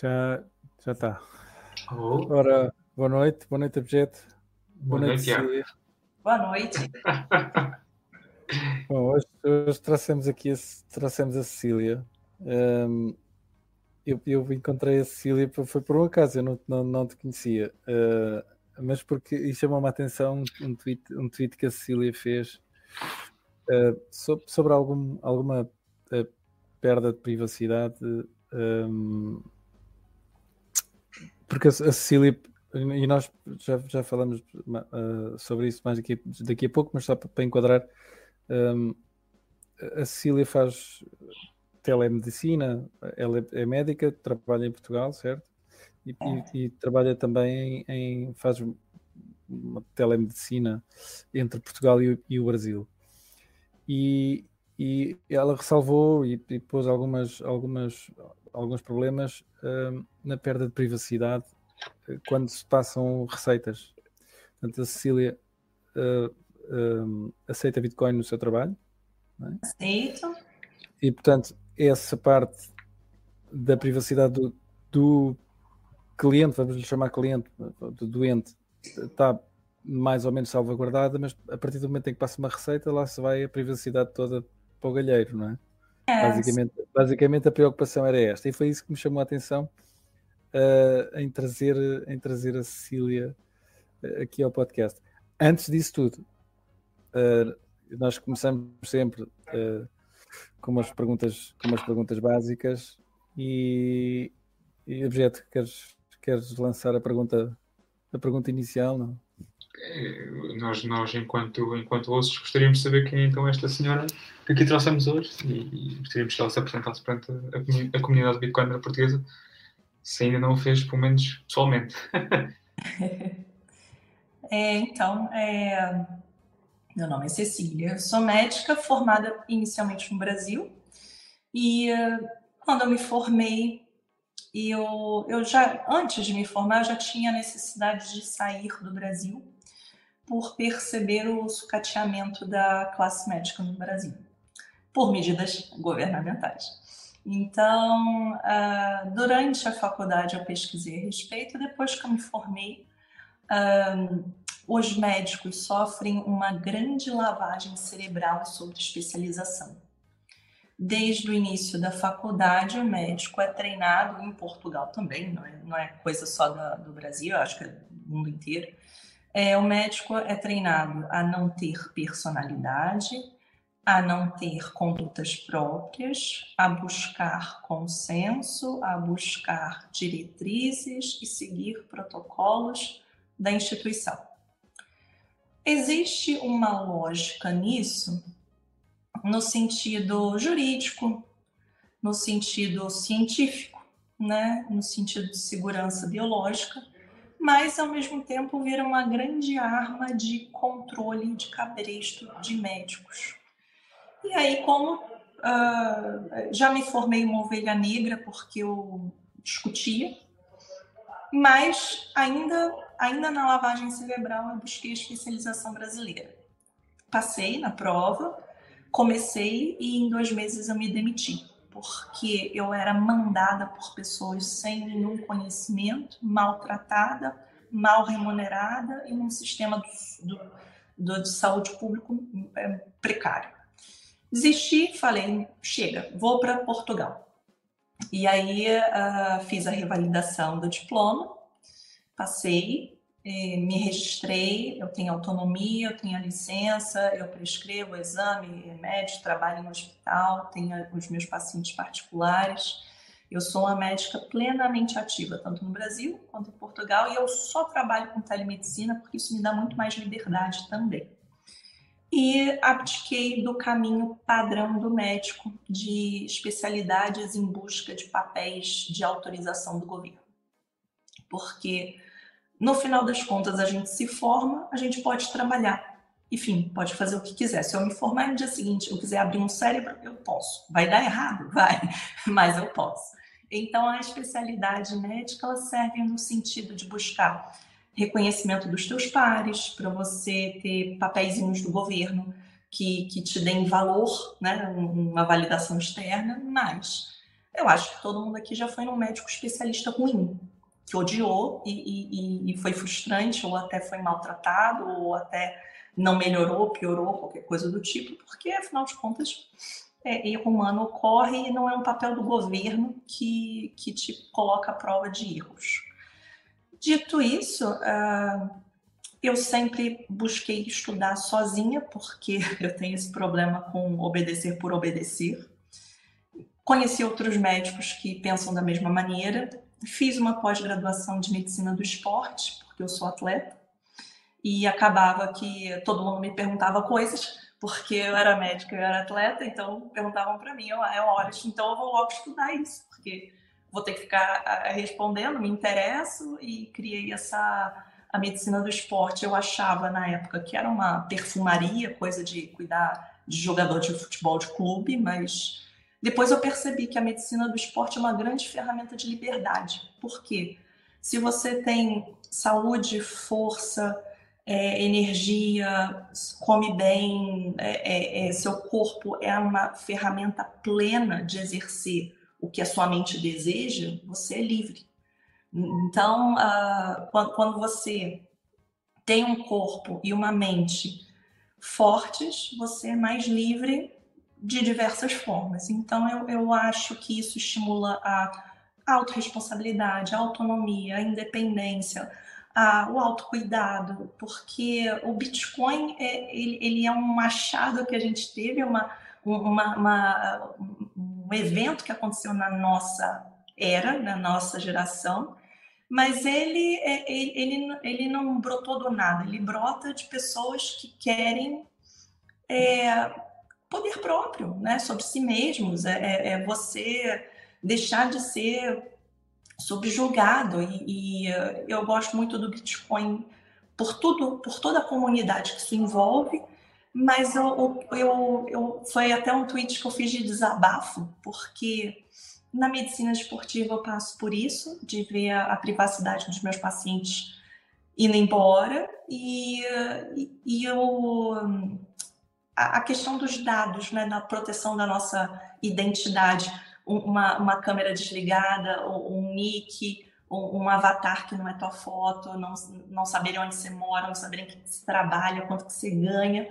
Já já está. Oh. Ora, boa noite, boa noite, Objeto. Boa noite, Tiago. Cecília. Boa noite. Bom, hoje, hoje trouxemos aqui a, trouxemos a Cecília. Ahm, eu, eu encontrei a Cecília, foi por um acaso, eu não, não, não te conhecia. Ah, mas porque e chamou-me a atenção um tweet, um tweet que a Cecília fez ah, sobre, sobre algum, alguma ah, perda de privacidade. ahm, porque a, a Cecília, e nós já, já falamos ah, sobre isso mais daqui, daqui a pouco, mas só para, para enquadrar, ahm, a Cecília faz telemedicina, ela é, é médica, trabalha em Portugal, certo? E, e- e trabalha também em, faz uma telemedicina entre Portugal e, o- e o Brasil. E, e ela ressalvou e, e pôs algumas, algumas, alguns problemas hum, na perda de privacidade eh, quando se passam receitas. Portanto, a Cecília eh, hum, aceita Bitcoin no seu trabalho Aceito. e, portanto, essa parte da privacidade do, do cliente, vamos lhe chamar cliente, do doente, está mais ou menos salvaguardada, mas a partir do momento em que passa uma receita, lá se vai a privacidade toda para o galheiro, não é? É, Basicamente, basicamente a preocupação era esta, e foi isso que me chamou a atenção eh, em, trazer, em trazer a Cecília eh, aqui ao podcast. Antes disso tudo, eh, nós começamos sempre com, umas perguntas, com umas perguntas básicas e, e objeto, queres, queres lançar a pergunta, a pergunta inicial? Não? Eh, Nós, nós enquanto, enquanto ossos, gostaríamos de saber quem é então esta senhora que aqui trouxemos hoje e, gostaríamos que ela se apresentasse perante a, a comunidade bitcoiner portuguesa, se ainda não o fez, pelo menos pessoalmente. é, então, é, meu nome é Cecília, sou médica formada inicialmente no Brasil e eh, quando eu me formei, eu, eu já, antes de me formar, eu já tinha necessidade de sair do Brasil por perceber o sucateamento da classe médica no Brasil, por medidas governamentais. Então, ah, durante a faculdade eu pesquisei a respeito, depois que eu me formei, ah, os médicos sofrem uma grande lavagem cerebral sobre especialização. Desde o início da faculdade, o médico é treinado, em Portugal também, não é, não é coisa só da- do Brasil, acho que é do mundo inteiro. É, o médico é treinado a não ter personalidade, a não ter condutas próprias, a buscar consenso, a buscar diretrizes e seguir protocolos da instituição. Existe uma lógica nisso no sentido jurídico, no sentido científico, né? no sentido de segurança biológica, mas ao mesmo tempo vira uma grande arma de controle de cabresto de médicos. E aí, como ah, já me formei uma ovelha negra porque eu discutia, mas ainda, ainda na lavagem cerebral eu busquei a especialização brasileira. Passei na prova, comecei e em dois meses eu me demiti, porque eu era mandada por pessoas sem nenhum conhecimento, maltratada, mal remunerada e num sistema do, do- do- de saúde público é, precário. Desisti, falei, chega, vou para Portugal. E aí ah, fiz a revalidação do diploma, passei, me registrei, eu tenho autonomia, eu tenho a licença, eu prescrevo exame, remédio, trabalho no hospital, tenho os meus pacientes particulares. Eu sou uma médica plenamente ativa, tanto no Brasil quanto em Portugal, e eu só trabalho com telemedicina porque isso me dá muito mais liberdade também e abdiquei do caminho padrão do médico de especialidades em busca de papéis de autorização do governo. Porque no final das contas a gente se forma, a gente pode trabalhar. Enfim, pode fazer o que quiser. Se eu me formar no dia seguinte, eu quiser abrir um cérebro, eu posso. Vai dar errado? Vai, mas eu posso. Então a especialidade médica ela serve no sentido de buscar reconhecimento dos teus pares, para você ter papeizinhos do governo que, que te deem valor, né, uma validação externa, mas Eu acho que todo mundo aqui já foi num médico especialista ruim, que odiou e, e, e foi frustrante, ou até foi maltratado, ou até não melhorou, piorou, qualquer coisa do tipo, porque afinal de contas é, erro humano ocorre e não é um papel do governo que, que te coloca à prova de erros. Dito isso, uh, eu sempre busquei estudar sozinha, porque eu tenho esse problema com obedecer por obedecer. Conheci outros médicos que pensam da mesma maneira. Fiz uma pós-graduação de medicina do esporte, porque eu sou atleta. E acabava que todo mundo me perguntava coisas porque eu era médica, eu era atleta, então perguntavam para mim, é hora, então eu vou logo estudar isso, porque vou ter que ficar respondendo, me interesso e criei essa a medicina do esporte. Eu achava na época que era uma perfumaria, coisa de cuidar de jogador de futebol de clube, mas depois eu percebi que a medicina do esporte é uma grande ferramenta de liberdade. Por quê? Se você tem saúde, força, é, energia, come bem, é, é, é, seu corpo é uma ferramenta plena de exercer o que a sua mente deseja, você é livre. Então, uh, quando, quando você tem um corpo e uma mente fortes, você é mais livre de diversas formas. Então, eu, eu acho que isso estimula a autorresponsabilidade, a autonomia, a independência, a, o autocuidado, porque o Bitcoin é, ele, ele, é um achado que a gente teve, uma, uma, uma, um evento que aconteceu na nossa era, na nossa geração, mas ele, é, ele, ele, ele não brotou do nada, ele brota de pessoas que querem é, poder próprio né, sobre si mesmos, é, é, é você deixar de ser subjugado. E, e uh, eu gosto muito do Bitcoin por tudo, por toda a comunidade que isso envolve, mas eu, eu, eu, foi até um tweet que eu fiz de desabafo, porque na medicina esportiva eu passo por isso, de ver a, a privacidade dos meus pacientes indo embora. E, e eu, a, questão dos dados, né, na proteção da nossa identidade uma, uma câmera desligada, um nick, um, avatar que não é tua foto, não, não saberem onde você mora, não saberem que você trabalha, quanto que você ganha.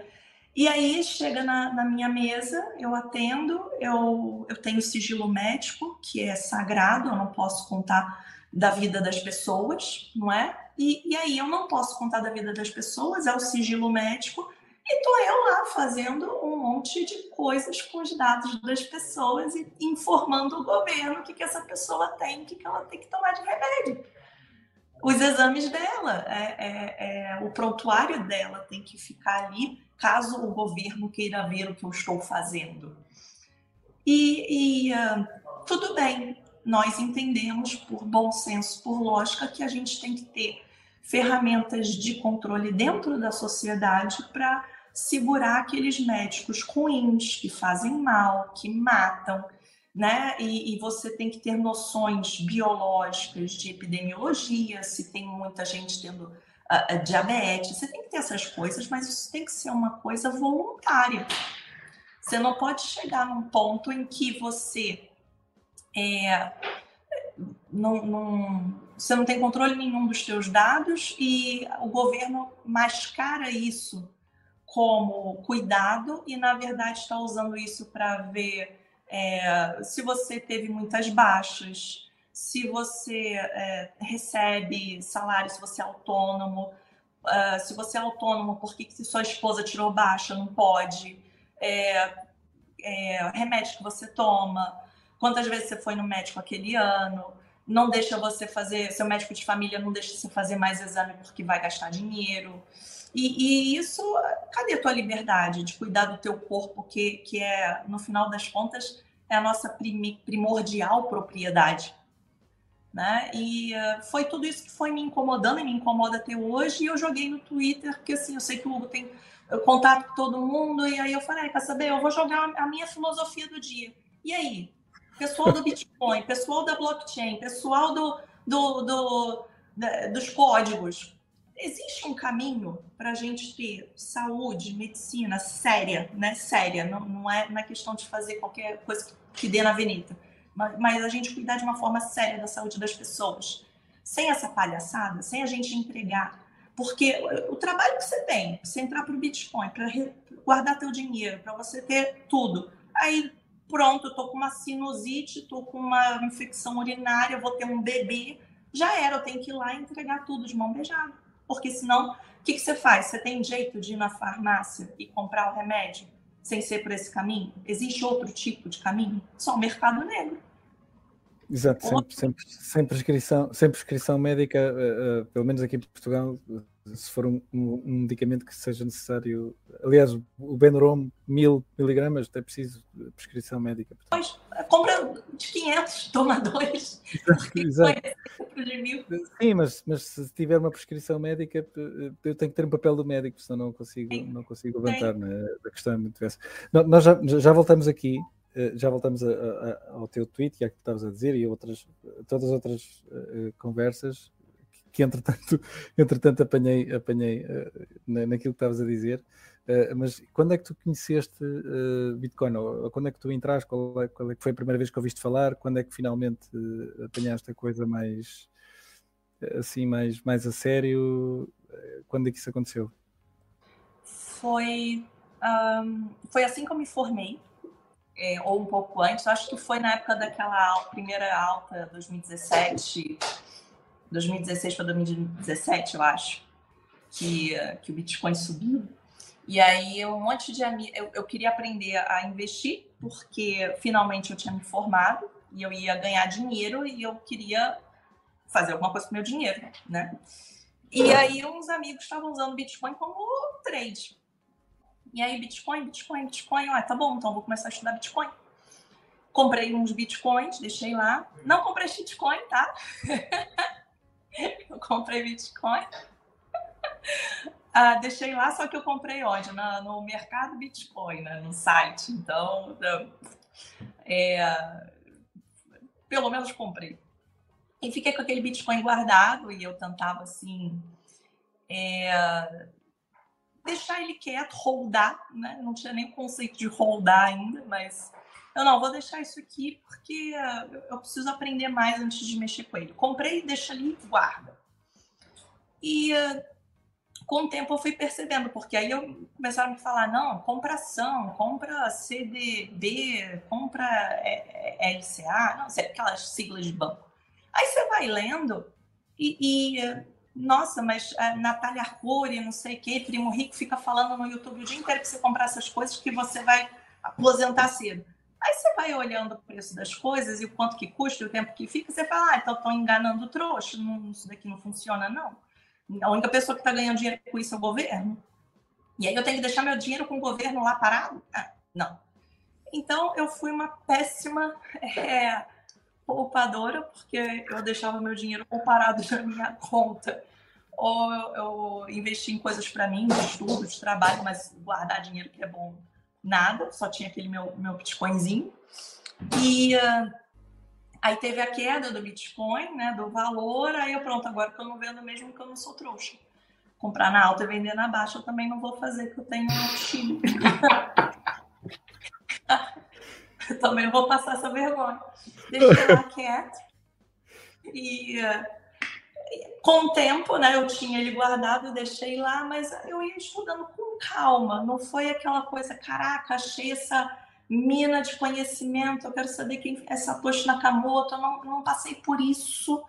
E aí chega na, na, minha mesa, eu atendo, eu, eu tenho sigilo médico, que é sagrado, eu não posso contar da vida das pessoas, não é? E, e aí eu não posso contar da vida das pessoas, é o sigilo médico, e tô eu lá fazendo um monte de coisas com os dados das pessoas e informando o governo o que, que essa pessoa tem, o que, que ela tem que tomar de remédio. Os exames dela, é, é, é, o prontuário dela tem que ficar ali caso o governo queira ver o que eu estou fazendo. E, e uh, tudo bem, nós entendemos por bom senso, por lógica, que a gente tem que ter ferramentas de controle dentro da sociedade para segurar aqueles médicos ruins, que fazem mal, que matam, né? E, e, você tem que ter noções biológicas de epidemiologia, se tem muita gente tendo uh, diabetes, você tem que ter essas coisas, mas isso tem que ser uma coisa voluntária. Você não pode chegar num ponto em que você é, não, não, você não tem controle nenhum dos seus dados e o governo mascara isso como cuidado e, na verdade, está usando isso para ver é, se você teve muitas baixas, se você é, recebe salário, se você é autônomo. Uh, se você é autônomo, por que, se sua esposa tirou baixa, não pode? É, é, remédio que você toma, quantas vezes você foi no médico aquele ano, não deixa você fazer, seu médico de família não deixa você fazer mais exame porque vai gastar dinheiro. E, e, isso, cadê a tua liberdade de cuidar do teu corpo, que, que é, no final das contas, é a nossa primordial propriedade? Né? E uh, foi tudo isso que foi me incomodando e me incomoda até hoje. E eu joguei no Twitter, porque assim, eu sei que o Hugo tem contato com todo mundo. E aí eu falei, quer saber? Eu vou jogar a minha filosofia do dia. E aí? Pessoal do Bitcoin, pessoal da blockchain, pessoal do, do, do da, dos códigos existe um caminho para a gente ter saúde, medicina séria, né? Séria, não, não é na é questão de fazer qualquer coisa que, dê na avenida. mas a gente cuidar de uma forma séria da saúde das pessoas. Sem essa palhaçada, sem a gente entregar. Porque o trabalho que você tem, você entrar para o Bitcoin, para guardar teu dinheiro, para você ter tudo. Aí, pronto, eu tô com uma sinusite, tô com uma infecção urinária, vou ter um bebê. Já era, eu tenho que ir lá entregar tudo de mão beijada. Porque senão, o que, que você faz? Você tem jeito de ir na farmácia e comprar o remédio? sem ser por esse caminho? Existe outro tipo de caminho? Só o mercado negro. Exato, sempre, sempre, sem, prescrição, sem prescrição médica, uh, uh, pelo menos aqui em Portugal, se for um, um, um, medicamento que seja necessário. Aliás, o Benuron, mil miligramas, é preciso prescrição médica. Pois, compra de 500, toma dois. Exato. Sim, mas, mas se tiver uma prescrição médica, eu tenho que ter um papel do médico, senão não consigo, não consigo levantar. Né? A questão é muito essa. Nós já, já voltamos aqui eh, já voltamos a, a, ao teu tweet, que é que estavas a dizer, e outras, todas as outras uh, conversas que, entretanto, entretanto apanhei, apanhei uh, naquilo que estavas a dizer. Uh, mas quando é que tu conheceste Bitcoin? Ou, quando é que tu entraste? Qual é, qual é, que foi a primeira vez que ouviste falar? Quando é que finalmente apanhaste a coisa mais assim, mais, mais a sério? Quando é que isso aconteceu? Foi, um, foi assim que eu me formei é, ou um pouco antes, acho que foi na época daquela primeira alta, 2017, 2016 para 2017, eu acho, que, que o Bitcoin subiu. E aí um monte de amigos, eu, eu queria aprender a investir, porque finalmente eu tinha me formado e eu ia ganhar dinheiro e eu queria fazer alguma coisa com meu dinheiro, né? E aí uns amigos estavam usando Bitcoin como trade. E aí, Bitcoin, Bitcoin, Bitcoin. Ah, tá bom, então vou começar a estudar Bitcoin. Comprei uns Bitcoins, deixei lá. Não comprei Bitcoin, tá? eu comprei Bitcoin. ah, deixei lá, só que eu comprei onde? No mercado Bitcoin, né? no site. Então, é, pelo menos comprei. E fiquei com aquele Bitcoin guardado e eu tentava assim. É, deixar ele quieto, holdar, né? Não tinha nem conceito de holdar ainda, mas eu não, vou deixar isso aqui porque uh, eu preciso aprender mais antes de mexer com ele. Comprei, deixa ali guarda. E uh, com o tempo eu fui percebendo, porque aí eu começaram a me falar, não, compra ação, compra CDB, compra é, LCA, não sei, aquelas siglas de banco. Aí você vai lendo e, e nossa, mas a Natália Arcuri, não sei o quê, Primo Rico fica falando no YouTube o dia inteiro que você comprar essas coisas que você vai aposentar cedo. Aí você vai olhando o preço das coisas e o quanto que custa o tempo que fica, você fala, ah, então estão enganando o trouxa, não, isso daqui não funciona, não. A única pessoa que está ganhando dinheiro com isso é o governo. E aí eu tenho que deixar meu dinheiro com o governo lá parado? Ah, não. Então eu fui uma péssima é, poupadora, porque eu deixava meu dinheiro parado na minha conta. Ou eu, eu investi em coisas para mim, de estudo, de trabalho, mas guardar dinheiro que é bom, nada, só tinha aquele meu, meu Bitcoinzinho. E uh, aí teve a queda do Bitcoin, né, do valor, aí eu pronto, agora que eu não vendo mesmo que eu não sou trouxa. Comprar na alta e vender na baixa eu também não vou fazer, que eu tenho um time. também vou passar essa vergonha deixei lá quieto. E uh, com o tempo, né, eu tinha ele guardado, deixei lá, mas eu ia estudando com calma. Não foi aquela coisa, caraca, achei essa mina de conhecimento, eu quero saber quem é Satoshi Nakamoto. Eu não, não passei por isso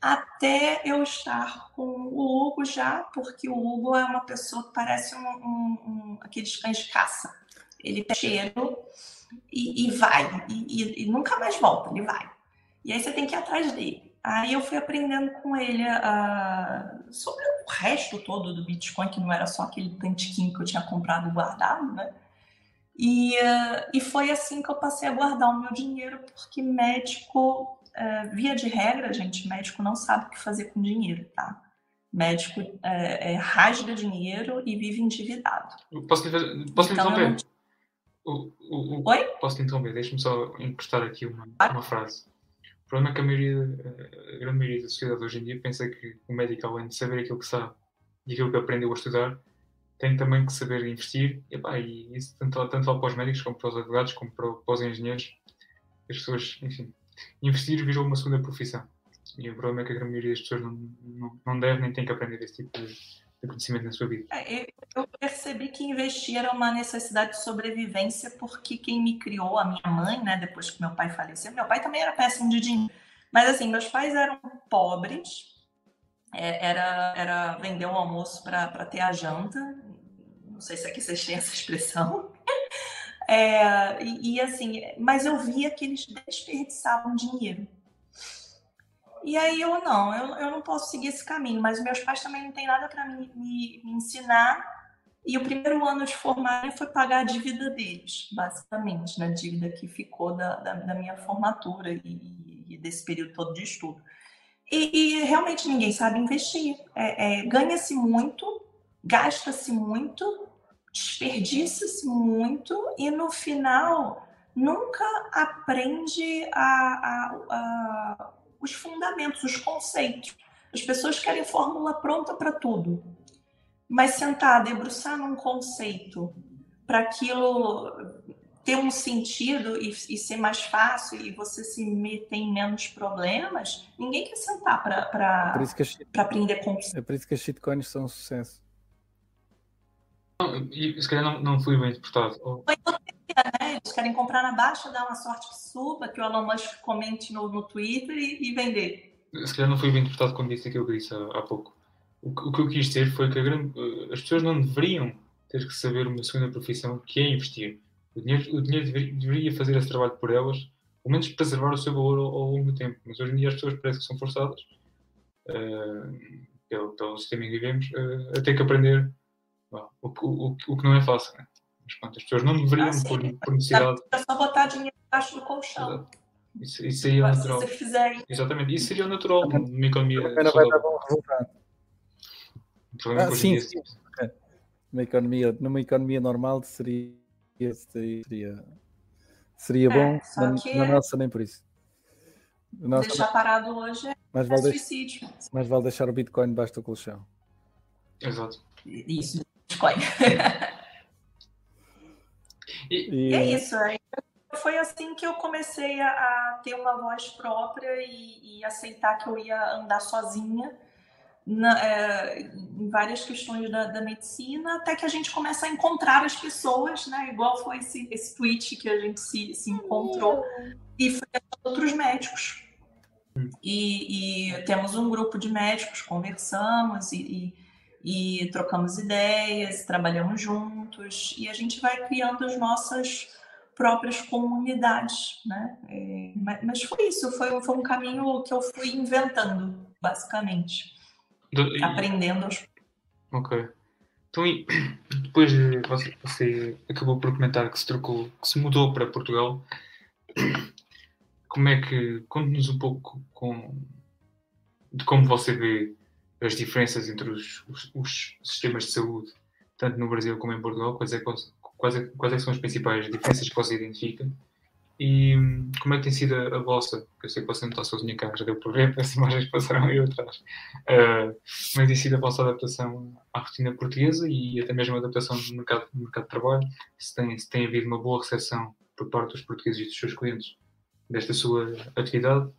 até eu estar com o Hugo já, porque o Hugo é uma pessoa que parece um, um, um aqueles cães de caça. Ele tem cheiro e, e vai, e, e, nunca mais volta, ele vai. E aí você tem que ir atrás dele. Aí eu fui aprendendo com ele uh, sobre o resto todo do Bitcoin, que não era só aquele tantiquinho que eu tinha comprado e guardado, né? E, uh, e foi assim que eu passei a guardar o meu dinheiro, porque médico, uh, via de regra, gente, médico não sabe o que fazer com dinheiro, tá? Médico é, é, rasga dinheiro e vive endividado. Posso, posso então, interromper? O, o, o, Oi? Posso interromper? Deixa-me só encostar aqui uma, uma frase. O problema é que a, maioria, a grande maioria da sociedade hoje em dia pensa que o médico, além de saber aquilo que sabe e aquilo que aprendeu a estudar, tem também que saber investir. E, pá, e isso tanto, tanto para os médicos, como para os advogados, como para, para os engenheiros. as pessoas, enfim, investir virou uma segunda profissão. E o problema é que a grande maioria das pessoas não, não, não deve nem tem que aprender esse tipo de, na sua vida. É, eu percebi que investir era uma necessidade de sobrevivência, porque quem me criou, a minha mãe, né, depois que meu pai faleceu, meu pai também era péssimo de dinheiro. Mas assim, meus pais eram pobres, é, era, era vender um almoço para ter a janta. Não sei se aqui vocês têm essa expressão. É, e, e, assim, mas eu via que eles desperdiçavam dinheiro. E aí eu não, eu, eu não posso seguir esse caminho, mas meus pais também não têm nada para me, me, me, ensinar. E o primeiro ano de formação foi pagar a dívida deles, basicamente, né? a dívida que ficou da, da, da minha formatura e, e, desse período todo de estudo. E, e realmente ninguém sabe investir. É, é, Ganha-se muito, gasta-se muito, desperdiça-se muito e no final nunca aprende a, a, a, os fundamentos, os conceitos. As pessoas querem fórmula pronta para tudo, mas sentar, debruçar num conceito para aquilo ter um sentido e, e, ser mais fácil e você se meter em menos problemas, ninguém quer sentar para aprender conceitos. É por isso que as shitcoins são um sucesso. Não, e se calhar não, não fui bem interpretado. Ou... Né? Eles querem comprar na baixa, dar uma sorte que suba, que o Elon Musk comente no, no Twitter e, e vender. Se calhar não fui bem interpretado quando disse aquilo que eu disse há, há pouco. O, o, que eu quis dizer foi que grande, as pessoas não deveriam ter que saber uma segunda profissão que é investir. O dinheiro, o dinheiro deveria, deveria fazer esse trabalho por elas, pelo menos preservar o seu valor ao, ao longo do tempo. Mas hoje em dia as pessoas parecem que são forçadas, uh, pelo, pelo sistema em que vivemos, uh, a ter que aprender o, o, o que não é fácil, né? Mas pronto, as pessoas não deveriam, ah, por, por necessidade. É só botar dinheiro embaixo do colchão. Isso, isso seria Mas natural. Se fizer... Exatamente, isso seria natural numa economia. Não vai dar bom resultado. Ah, sim, sim. Numa economia, numa economia normal seria, seria, seria é, bom, mas na nossa nem por isso. Nossa, deixar parado hoje é, mas vale suicídio. Mas vale deixar o Bitcoin debaixo do colchão. Exato. Isso, Bitcoin. e, é isso. Foi assim que eu comecei a, a ter uma voz própria e, e, aceitar que eu ia andar sozinha na, é, em várias questões da, da, medicina, até que a gente começa a encontrar as pessoas, né? Igual foi esse, esse tweet que a gente se, se encontrou, e foi outros médicos. Hum. E, e, temos um grupo de médicos, conversamos e, e e trocamos ideias, trabalhamos juntos e a gente vai criando as nossas próprias comunidades, né? É, mas foi isso, foi, foi um caminho que eu fui inventando, basicamente, Do, e... aprendendo. Aos... Ok. Então, depois você, você, acabou por comentar que se trocou, que se mudou para Portugal. Como é que conte-nos um pouco com, de como você vê as diferenças entre os, os, os, sistemas de saúde, tanto no Brasil como em Portugal, quais, é, quais, é, quais é são as principais diferenças que você identifica? E hum, como é que tem sido a, a vossa, eu sei que você não está sozinha cá, já deu ver, as imagens passaram aí atrás, uh, como é que tem sido a vossa adaptação à rotina portuguesa e até mesmo a adaptação no mercado, no mercado de trabalho, se tem, se tem havido uma boa recepção por parte dos portugueses e dos seus clientes desta sua atividade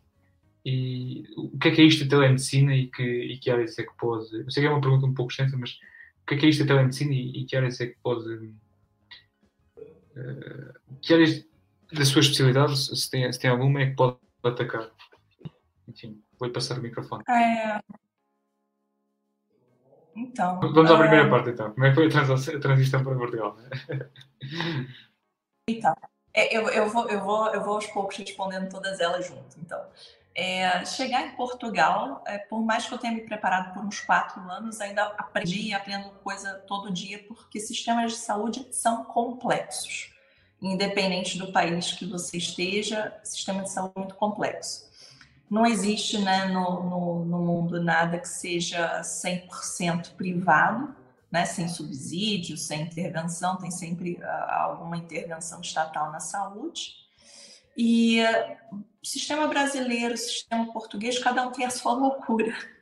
e o que é que é isto da telemedicina e que, e que áreas é que pode. Eu sei que é uma pergunta um pouco extensa, mas o que é que é isto da telemedicina e, e que áreas é que pode. Uh, que áreas da sua especialidade, se tem, se tem alguma, é que pode atacar? Enfim, vou passar o microfone. É... Então. Vamos à primeira é... parte então. Como é que foi a, a transição para Portugal? então. É, eu, eu, vou, eu, vou, eu vou aos poucos respondendo todas elas junto. Então, é, chegar em Portugal, é, por mais que eu tenha me preparado por uns quatro anos, ainda aprendi e aprendo coisa todo dia, porque sistemas de saúde são complexos. Independente do país que você esteja, sistema de saúde é muito complexo. Não existe né, no, no, no mundo nada que seja 100% privado, né, sem subsídio, sem intervenção, tem sempre uh, alguma intervenção estatal na saúde. E uh, sistema brasileiro, sistema português, cada um tem a sua loucura.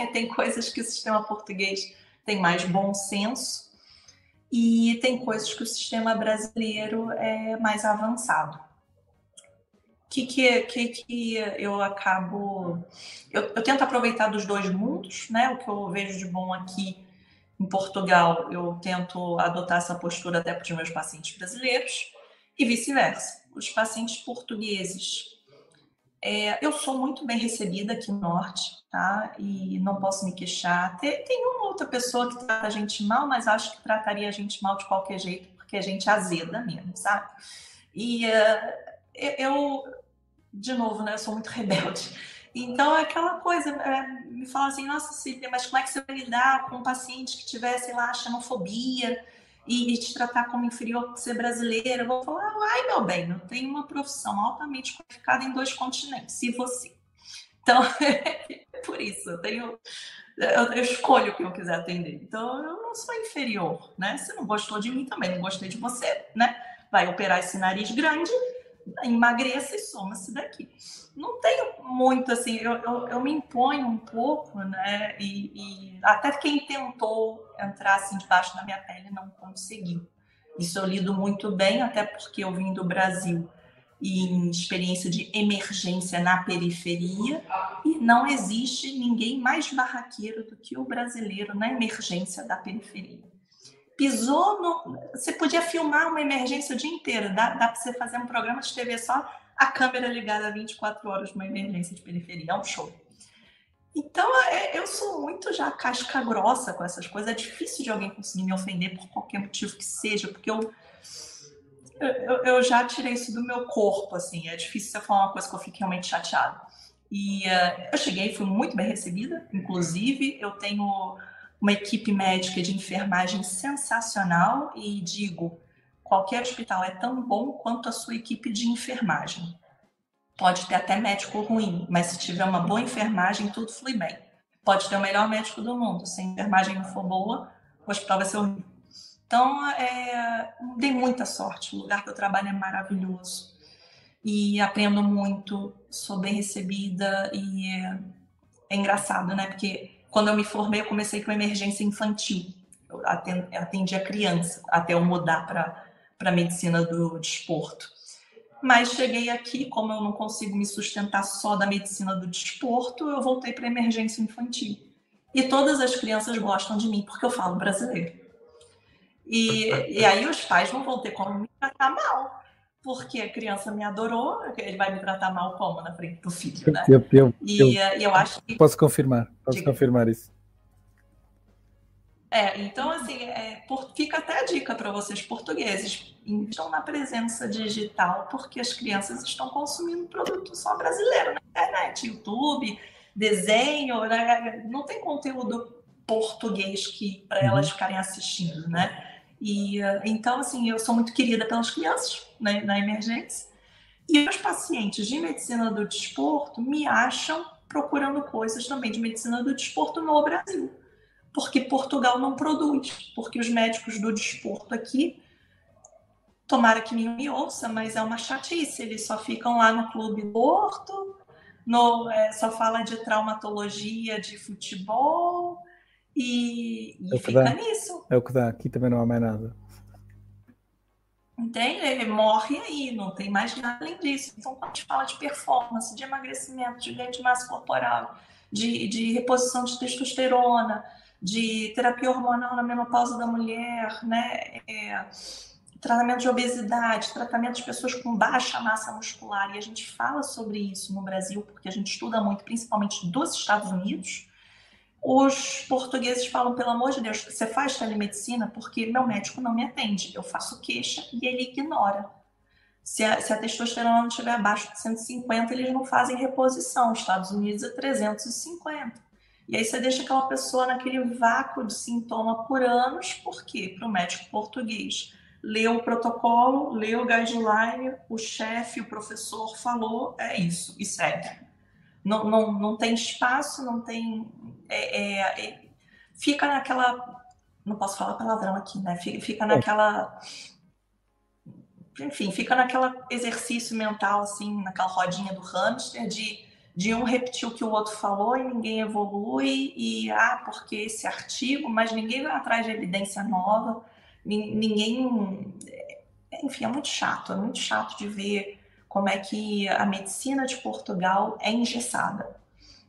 É, tem coisas que o sistema português tem mais bom senso e tem coisas que o sistema brasileiro é mais avançado. que, que, que, que eu acabo. Eu, eu, tento aproveitar dos dois mundos, né? O que eu vejo de bom aqui em Portugal, eu tento adotar essa postura até para os meus pacientes brasileiros, e vice-versa. Os pacientes portugueses. É, eu sou muito bem recebida aqui no Norte, tá? E não posso me queixar. Tem, tem uma outra pessoa que trata a gente mal, mas acho que trataria a gente mal de qualquer jeito, porque a gente azeda mesmo, sabe? E uh, eu, de novo, né? Eu sou muito rebelde. Então, é aquela coisa, é, me fala assim, nossa, Cília, mas como é que você vai lidar com um paciente que tivesse, sei lá, xenofobia e, te tratar como inferior por ser brasileira? Eu vou falar, ai, meu bem, eu tenho uma profissão altamente qualificada em dois continentes, e você? Então, é por isso, eu tenho... Eu, eu escolho o que eu quiser atender. Então, eu não sou inferior, né? Você não gostou de mim também, não gostei de você, né? Vai operar esse nariz grande, emagreça e soma-se daqui. Não tenho muito assim, eu, eu, eu, me imponho um pouco, né? E, e, até quem tentou entrar assim debaixo da minha pele não conseguiu. Isso eu lido muito bem, até porque eu vim do Brasil em experiência de emergência na periferia e não existe ninguém mais barraqueiro do que o brasileiro na emergência da periferia pisou no. Você podia filmar uma emergência o dia inteiro. Dá, dá para você fazer um programa de TV só a câmera ligada 24 horas numa emergência de periferia. É um show. Então, é, eu sou muito já casca grossa com essas coisas. É difícil de alguém conseguir me ofender por qualquer motivo que seja, porque eu, eu, eu já tirei isso do meu corpo, assim. É difícil você falar uma coisa que eu fique realmente chateada. E uh, eu cheguei, fui muito bem recebida. Inclusive, eu tenho uma equipe médica de enfermagem sensacional e digo, qualquer hospital é tão bom quanto a sua equipe de enfermagem. Pode ter até médico ruim, mas se tiver uma boa enfermagem, tudo flui bem. Pode ter o melhor médico do mundo, se a enfermagem não for boa, o hospital vai ser horrível. Então, é, dei muita sorte. O lugar que eu trabalho é maravilhoso. E aprendo muito, sou bem recebida e é, é engraçado, né? Porque quando eu me formei, eu comecei com emergência infantil. Eu atendi a criança até eu mudar para a medicina do desporto. Mas cheguei aqui, como eu não consigo me sustentar só da medicina do desporto, eu voltei para emergência infantil. E todas as crianças gostam de mim porque eu falo brasileiro. E, e aí os pais não vão ter como me tratar mal porque a criança me adorou, ele vai me tratar mal como na frente do filho, né? Eu, eu, e, eu, eu acho que... Posso confirmar, posso Diga. confirmar isso. É, então assim, é, por, fica até a dica para vocês portugueses, estão na presença digital, porque as crianças estão consumindo produto só brasileiro na internet, YouTube, desenho, né? não tem conteúdo português que para elas uhum. ficarem assistindo, né? E então, assim, eu sou muito querida pelas crianças né, na emergência. E os pacientes de medicina do desporto me acham procurando coisas também de medicina do desporto no Brasil. Porque Portugal não produz, porque os médicos do desporto aqui, tomara que ninguém me ouça, mas é uma chatice, eles só ficam lá no clube do Porto, no, é, só fala de traumatologia de futebol, e, e é fica dá. nisso. É o que dá, aqui também não há mais nada. Entende? Ele morre aí, não tem mais nada além disso. Então, quando a gente fala de performance, de emagrecimento, de ganho de massa corporal, de, de reposição de testosterona, de terapia hormonal na menopausa da mulher, né? É, tratamento de obesidade, tratamento de pessoas com baixa massa muscular, e a gente fala sobre isso no Brasil, porque a gente estuda muito, principalmente dos Estados Unidos, os portugueses falam, pelo amor de Deus, você faz telemedicina porque meu médico não me atende. Eu faço queixa e ele ignora. Se a, se a testosterona não estiver abaixo de 150, eles não fazem reposição. Os Estados Unidos é 350. E aí você deixa aquela pessoa naquele vácuo de sintoma por anos, por quê? Para o médico português. Leu o protocolo, leu o guideline, o chefe, o professor falou, é isso, e segue. Não, não, não tem espaço, não tem é, é, é, fica naquela. Não posso falar palavrão aqui, né? Fica, fica naquela. Enfim, fica naquela exercício mental, assim, naquela rodinha do hamster de, de um repetir o que o outro falou e ninguém evolui, e ah, porque esse artigo, mas ninguém vai atrás de evidência nova, ninguém. Enfim, é muito chato, é muito chato de ver como é que a medicina de Portugal é engessada.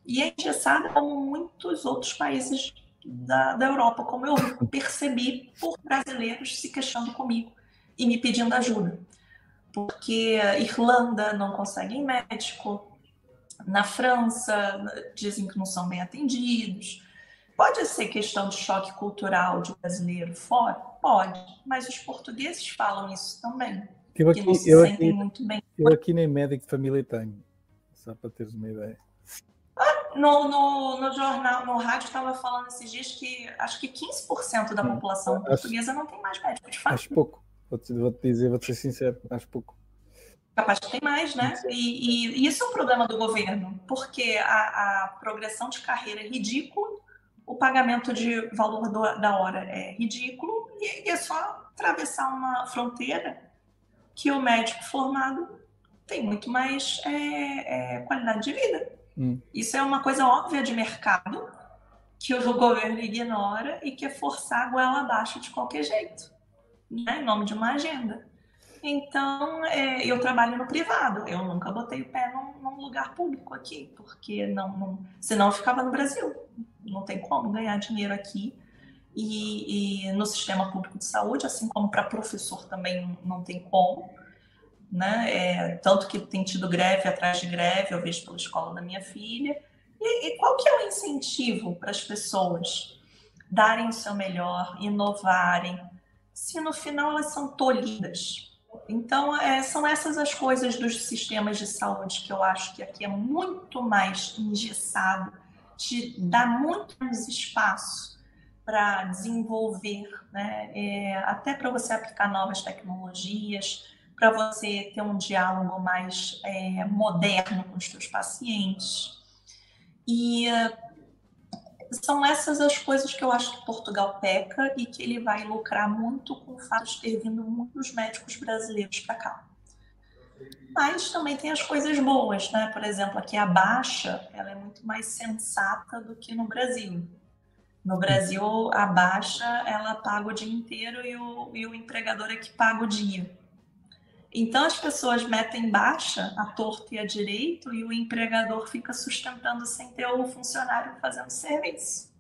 E é engessada como muitos outros países da, da Europa, como eu percebi por brasileiros se queixando comigo e me pedindo ajuda. Porque Irlanda não consegue médico, na França dizem que não são bem atendidos. Pode ser questão de choque cultural de brasileiro fora? Pode, mas os portugueses falam isso também. Eu aqui, eu aqui, muito bem. Eu aqui nem médico de família tenho, só para teres uma ideia. No, no, no, jornal, no rádio, estava falando esses dias que acho que 15% da população acho, portuguesa não tem mais médico de fato. Acho pouco. Vou-te vou -te dizer, vou-te ser sincero, acho pouco. Capaz que tem mais, né? E, e, e, isso é um problema do governo, porque a, a progressão de carreira é ridícula, o pagamento de valor do, da hora é ridículo, e, e é só atravessar uma fronteira que o médico formado tem muito mais é, é, qualidade de vida. Hum. Isso é uma coisa óbvia de mercado que o governo ignora e quer forçar a goela abaixo de qualquer jeito, né? em nome de uma agenda. Então, é, eu trabalho no privado, eu nunca botei o pé num, num lugar público aqui, porque não, não, senão eu ficava no Brasil. Não tem como ganhar dinheiro aqui. E, e no sistema público de saúde, assim como para professor também não tem como né? É, tanto que tem tido greve atrás de greve, eu vejo pela escola da minha filha. E, e qual que é o incentivo para as pessoas darem o seu melhor, inovarem, se no final elas são tolhidas? Então, é, são essas as coisas dos sistemas de saúde que eu acho que aqui é muito mais engessado, de dar muito mais espaço para desenvolver, né? É, até para você aplicar novas tecnologias, para você ter um diálogo mais é, moderno com os seus pacientes. E são essas as coisas que eu acho que Portugal peca e que ele vai lucrar muito com o fato de ter vindo muitos médicos brasileiros para cá. Mas também tem as coisas boas, né? Por exemplo, aqui a baixa, ela é muito mais sensata do que no Brasil. No Brasil, a baixa, ela paga o dia inteiro e o, e o empregador é que paga o dia. Então as pessoas metem baixa a torto e a direito e o empregador fica sustentando sem ter o funcionário fazendo serviço.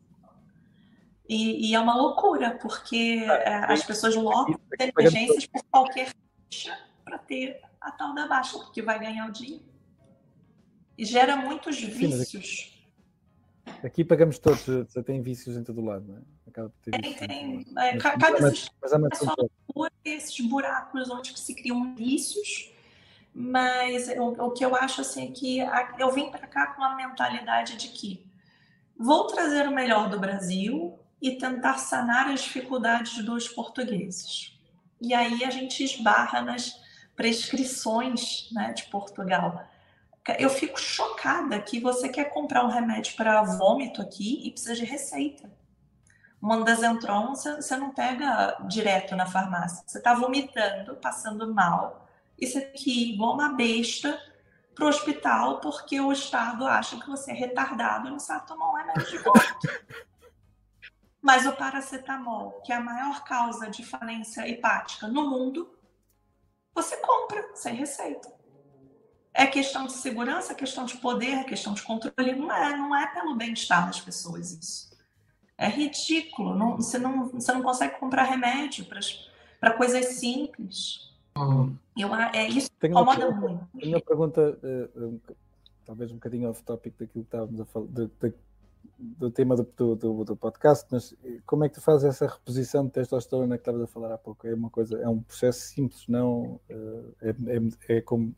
E, e é uma loucura, porque é, as pessoas lotam emergências por qualquer ficha para ter a tal da baixa, porque vai ganhar o dia. E gera muitos vícios. Aqui pagamos todos, você tem vícios em todo lado, não é? Acaba por ter tem, tem. É, mas, mas, mas é uma esses buracos onde se criam vícios, mas o, o que eu acho assim é que a, eu vim para cá com a mentalidade de que vou trazer o melhor do Brasil e tentar sanar as dificuldades dos portugueses. E aí a gente esbarra nas prescrições né, de Portugal eu fico chocada que você quer comprar um remédio para vômito aqui e precisa de receita. Uma Mandazentron você não pega direto na farmácia. Você está vomitando, passando mal, e você tem que ir igual uma besta para o hospital porque o Estado acha que você é retardado e não sabe tomar um remédio de vômito. Mas o paracetamol, que é a maior causa de falência hepática no mundo, você compra sem receita. É questão de segurança, é questão de poder, é questão de controle. Não é, não é pelo bem-estar das pessoas isso. É ridículo. Não, você, não, você não consegue comprar remédio para coisas simples. Hum. Eu, é, isso tenho incomoda muito. Tenho uma pergunta, uh, talvez um bocadinho off-topic daquilo que estávamos a falar, de, de, do tema do, do, do, podcast, mas eh, como é que tu fazes essa reposição de testosterona que estavas a falar há pouco? É uma coisa, é um processo simples, não? Uh, é, é, é como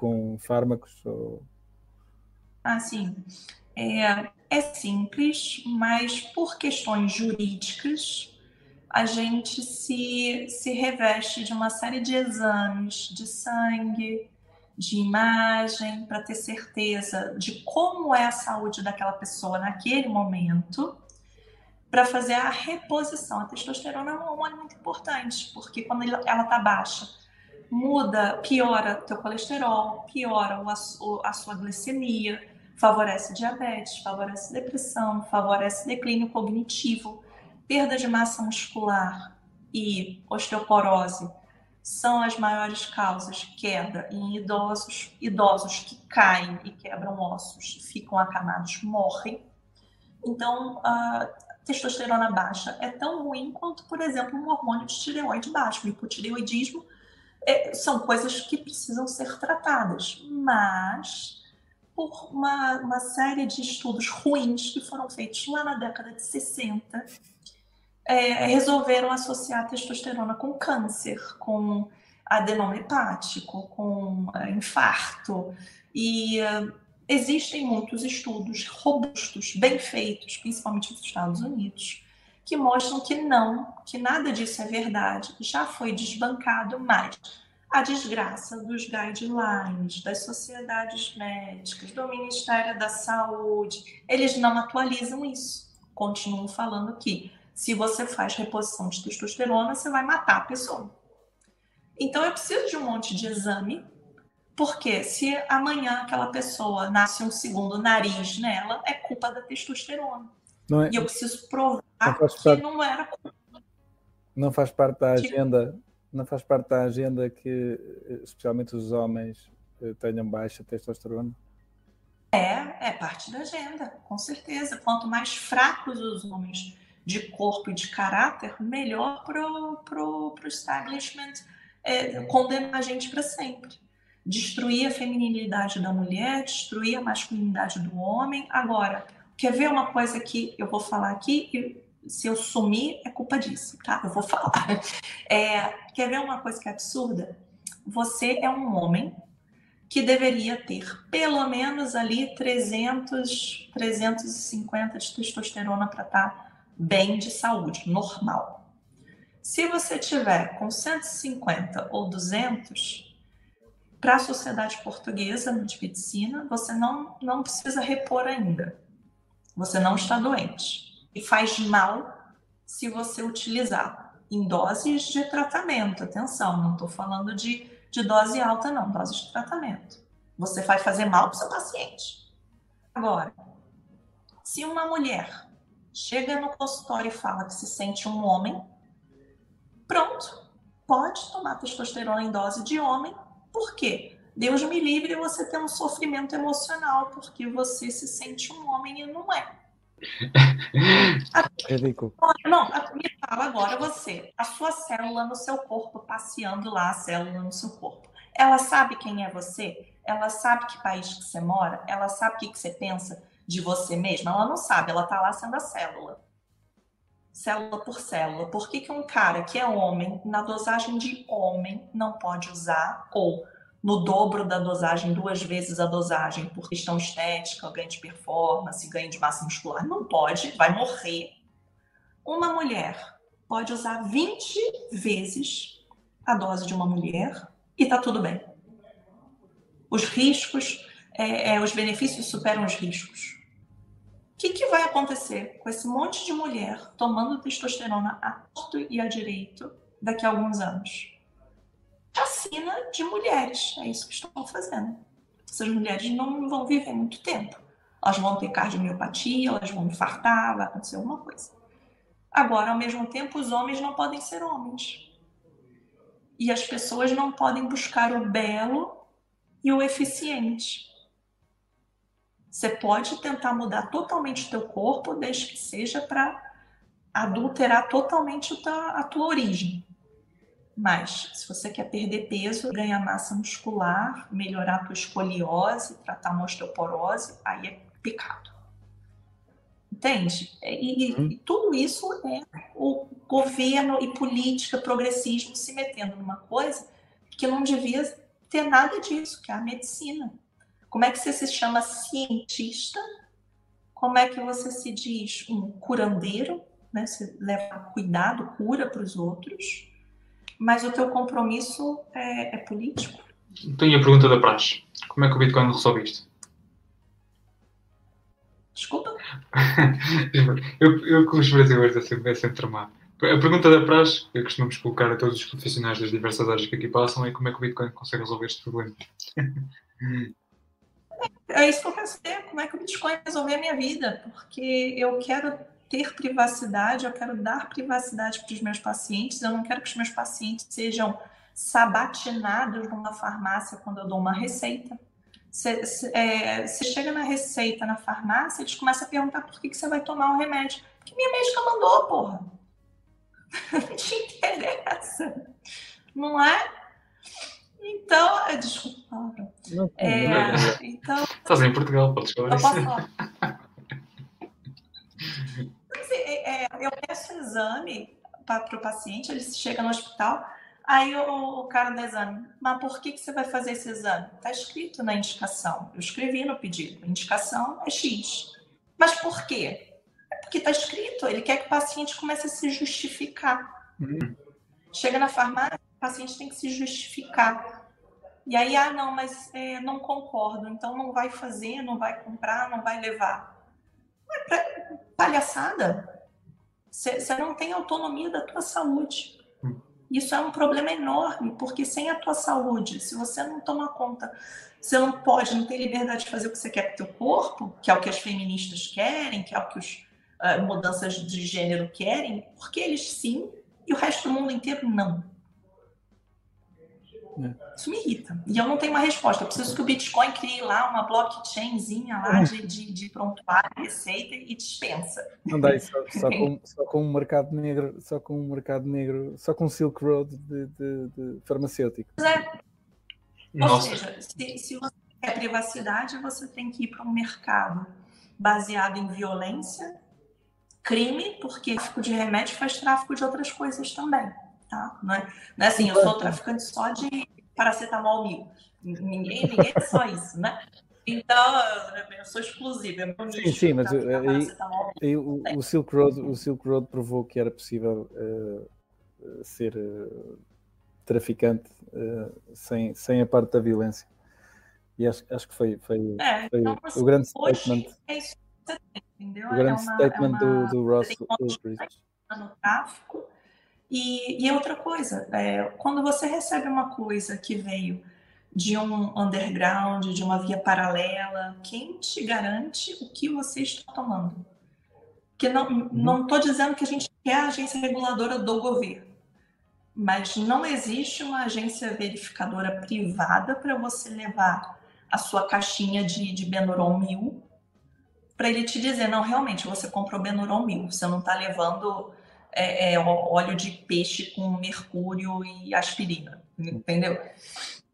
com fármacos? Ou... Ah, sim. É, é simples, mas por questões jurídicas, a gente se, se reveste de uma série de exames de sangue, de imagem, para ter certeza de como é a saúde daquela pessoa naquele momento, para fazer a reposição. A testosterona é um hormônio muito importante, porque quando ela está baixa, muda, piora teu colesterol, piora a, a sua glicemia, favorece diabetes, favorece depressão, favorece declínio cognitivo, perda de massa muscular e osteoporose são as maiores causas queda em idosos, idosos que caem e quebram ossos, ficam acamados, morrem. Então, a testosterona baixa é tão ruim quanto, por exemplo, um hormônio de tireoide baixo. O hipotireoidismo é, são coisas que precisam ser tratadas, mas por uma, uma série de estudos ruins que foram feitos lá na década de 60, é, resolveram associar testosterona com câncer, com adenoma hepático, com é, infarto. E uh, existem muitos estudos robustos, bem feitos, principalmente nos Estados Unidos, que mostram que não, que nada disso é verdade, já foi desbancado, mas a desgraça dos guidelines, das sociedades médicas, do Ministério da Saúde, eles não atualizam isso. Continuam falando que se você faz reposição de testosterona, você vai matar a pessoa. Então eu preciso de um monte de exame, porque se amanhã aquela pessoa nasce um segundo nariz nela, é culpa da testosterona. É, e eu preciso provar não que parte, não era. Não faz parte da agenda, não faz parte da agenda que especialmente os homens eh, tenham baixa testosterona? É, é parte da agenda, com certeza. Quanto mais fracos os homens de corpo e de caráter, melhor pro, pro, pro establishment é, condenar a gente para sempre. Destruir a feminilidade da mulher, destruir a masculinidade do homem. Agora, quer ver uma coisa que eu vou falar aqui? E se eu sumir, é culpa disso, tá? Eu vou falar. É, quer ver uma coisa que é absurda? Você é um homem que deveria ter pelo menos ali 300, 350 de testosterona para estar tá bem de saúde, normal. Se você tiver com 150 ou 200, para a sociedade portuguesa de medicina, você não, não precisa repor ainda. Você não está doente. E faz mal se você utilizar em doses de tratamento. Atenção, não estou falando de, de dose alta, não, dose de tratamento. Você vai fazer mal para o seu paciente. Agora, se uma mulher chega no consultório e fala que se sente um homem, pronto, pode tomar testosterona em dose de homem. Por quê? Deus me livre você ter um sofrimento emocional porque você se sente um homem e não é. Ridículo. Não, me fala agora você, a sua célula no seu corpo, passeando lá a célula no seu corpo. Ela sabe quem é você? Ela sabe que país que você mora? Ela sabe o que, que você pensa? de você mesma, ela não sabe, ela está lá sendo a célula. Célula por célula. Por que, que um cara que é homem, na dosagem de homem, não pode usar, ou no dobro da dosagem, duas vezes a dosagem, por questão estética, ganho de performance, ganho de massa muscular? Não pode, vai morrer. Uma mulher pode usar 20 vezes a dose de uma mulher e tá tudo bem. Os riscos, é, é, os benefícios superam os riscos que, que vai acontecer com esse monte de mulher tomando testosterona a torto e a direito daqui a alguns anos? Vacina de mulheres, é isso que estão fazendo. Essas mulheres não vão viver muito tempo. Elas vão ter cardiomiopatia, elas vão infartar, vai acontecer alguma coisa. Agora, ao mesmo tempo, os homens não podem ser homens. E as pessoas não podem buscar o belo e o eficiente. Você pode tentar mudar totalmente o teu corpo, desde que seja para adulterar totalmente a tua origem. Mas, se você quer perder peso, ganhar massa muscular, melhorar a tua escoliose, tratar uma osteoporose, aí é pecado. Entende? E, uhum. e, tudo isso é o governo e política, progressismo se metendo numa coisa que não devia ter nada disso, que é a medicina. Como é que você se chama cientista? Como é que você se diz um curandeiro? Né? Você leva cuidado, cura para os outros. Mas o teu compromisso é, é político. Tenho a pergunta da praxe. Como é que o Bitcoin resolve isto? Desculpa? eu, eu com os brasileiros é sempre, é sempre tramado. A pergunta da praxe que costumamos colocar a todos os profissionais das diversas áreas que aqui passam é como é que o Bitcoin consegue resolver este problema. É isso que eu quero saber, como é que o Bitcoin resolver a minha vida, porque eu quero ter privacidade, eu quero dar privacidade para os meus pacientes, eu não quero que os meus pacientes sejam sabatinados numa farmácia quando eu dou uma receita. Você, é, chega na receita na farmácia, eles começam a perguntar por que, que você vai tomar o remédio. Porque minha médica mandou, porra. Não te interessa. Não é? Então, é, desculpa. Não, é, não, então, Estás em Portugal, podes falar isso. É, é, eu peço exame para o paciente, ele chega no hospital, aí o, o, cara do exame, mas por que, que você vai fazer esse exame? Está escrito na indicação, eu escrevi no pedido, a indicação é X. Mas por quê? É porque está escrito, ele quer que o paciente comece a se justificar. Uhum. Chega na farmácia, o paciente tem que se justificar. E aí, ah, não, mas é, não concordo, então não vai fazer, não vai comprar, não vai levar. É palhaçada. Você não tem autonomia da tua saúde. Isso é um problema enorme, porque sem a tua saúde, se você não toma conta, você não pode, não tem liberdade de fazer o que você quer com o teu corpo, que é o que as feministas querem, que é o que os uh, mudanças de gênero querem, porque eles sim e o resto do mundo inteiro não. É. Isso me irrita. E eu não tenho uma resposta. Eu preciso que o Bitcoin crie lá uma blockchainzinha lá de, de, de prontuário, receita e dispensa. Não dá isso só, só, com, só com um mercado negro, só com um mercado negro, só com Silk Road de, de, de farmacêutico. É. Ou seja, se, se você quer privacidade, você tem que ir para um mercado baseado em violência, crime, porque tráfico de remédio faz tráfico de outras coisas também tá? Não é, não é assim, eu sou traficante só de paracetamol mil. Ninguém, ninguém é só isso, né? Então, eu sou explosiva. É sim, sim, mas aí, o, o, Silk Road, o Silk Road provou que era possível uh, ser uh, traficante uh, sem, sem a parte da violência. E acho, acho que foi, foi, é, foi então, o grande statement. É isso que você tem, entendeu? O grande é uma, statement é uma, do, do Ross no tráfico e, e outra coisa, é, quando você recebe uma coisa que veio de um underground, de uma via paralela, quem te garante o que você está tomando? Que não uhum. não estou dizendo que a gente quer a agência reguladora do governo, mas não existe uma agência verificadora privada para você levar a sua caixinha de, de Benuron 1000 para ele te dizer, não, realmente, você comprou Benuron 1000, você não está levando é, é, óleo de peixe com mercúrio e aspirina, entendeu?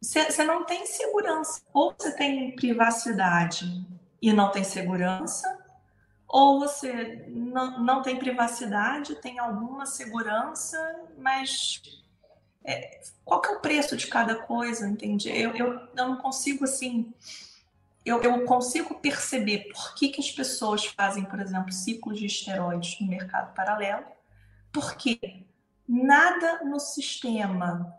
Você não tem segurança. Ou você tem privacidade e não tem segurança, ou você não, não tem privacidade, tem alguma segurança, mas é, qual que é o preço de cada coisa, entende? Eu, eu, eu não consigo, assim, eu, eu, consigo perceber por que, que as pessoas fazem, por exemplo, ciclos de esteroides no mercado paralelo, porque nada no sistema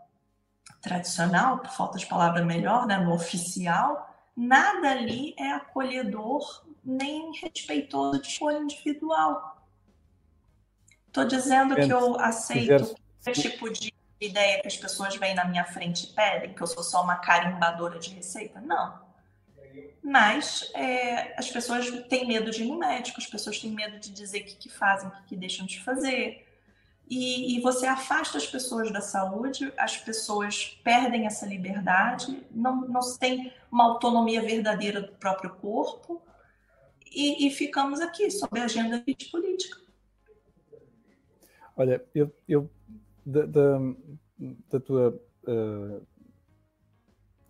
tradicional, por falta de palavra melhor, né, no oficial, nada ali é acolhedor nem respeitoso de escolha individual. Estou dizendo que eu aceito esse tipo de ideia que as pessoas vêm na minha frente e pedem, que eu sou só uma carimbadora de receita. Não. Mas é, as pessoas têm medo de ir no médico, as pessoas têm medo de dizer o que, que fazem, o que, que deixam de fazer e, e, você afasta as pessoas da saúde, as pessoas perdem essa liberdade, não, não tem uma autonomia verdadeira do próprio corpo e, e ficamos aqui sob a agenda política. Olha, eu, eu da, da, da tua uh,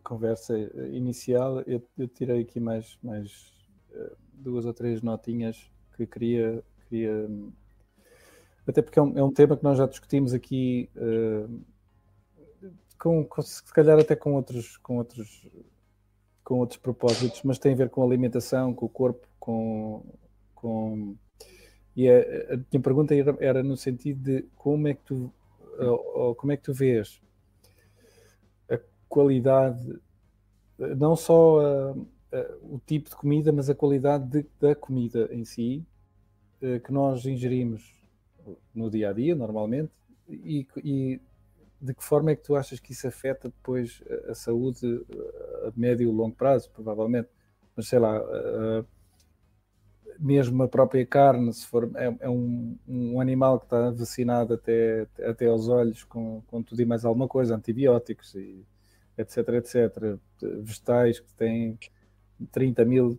conversa inicial, eu, eu, tirei aqui mais, mais uh, duas ou três notinhas que queria, queria até porque é um, é um tema que nós já discutimos aqui, uh, com, com, se calhar até com outros, com, outros, com outros propósitos, mas tem a ver com alimentação, com o corpo, com. com e a, a minha pergunta era, era, no sentido de como é que tu, ou, como é que tu vês a qualidade, não só a, o tipo de comida, mas a qualidade de, da comida em si, eh, que nós ingerimos no dia a dia, normalmente, e, e, de que forma é que tu achas que isso afeta depois a, saúde a médio e longo prazo, provavelmente? Mas sei lá, uh, mesmo a própria carne, se for, é, é um, um, animal que está vacinado até, até aos olhos com, com tudo e mais alguma coisa, antibióticos e etc, etc. Vegetais que têm 30 mil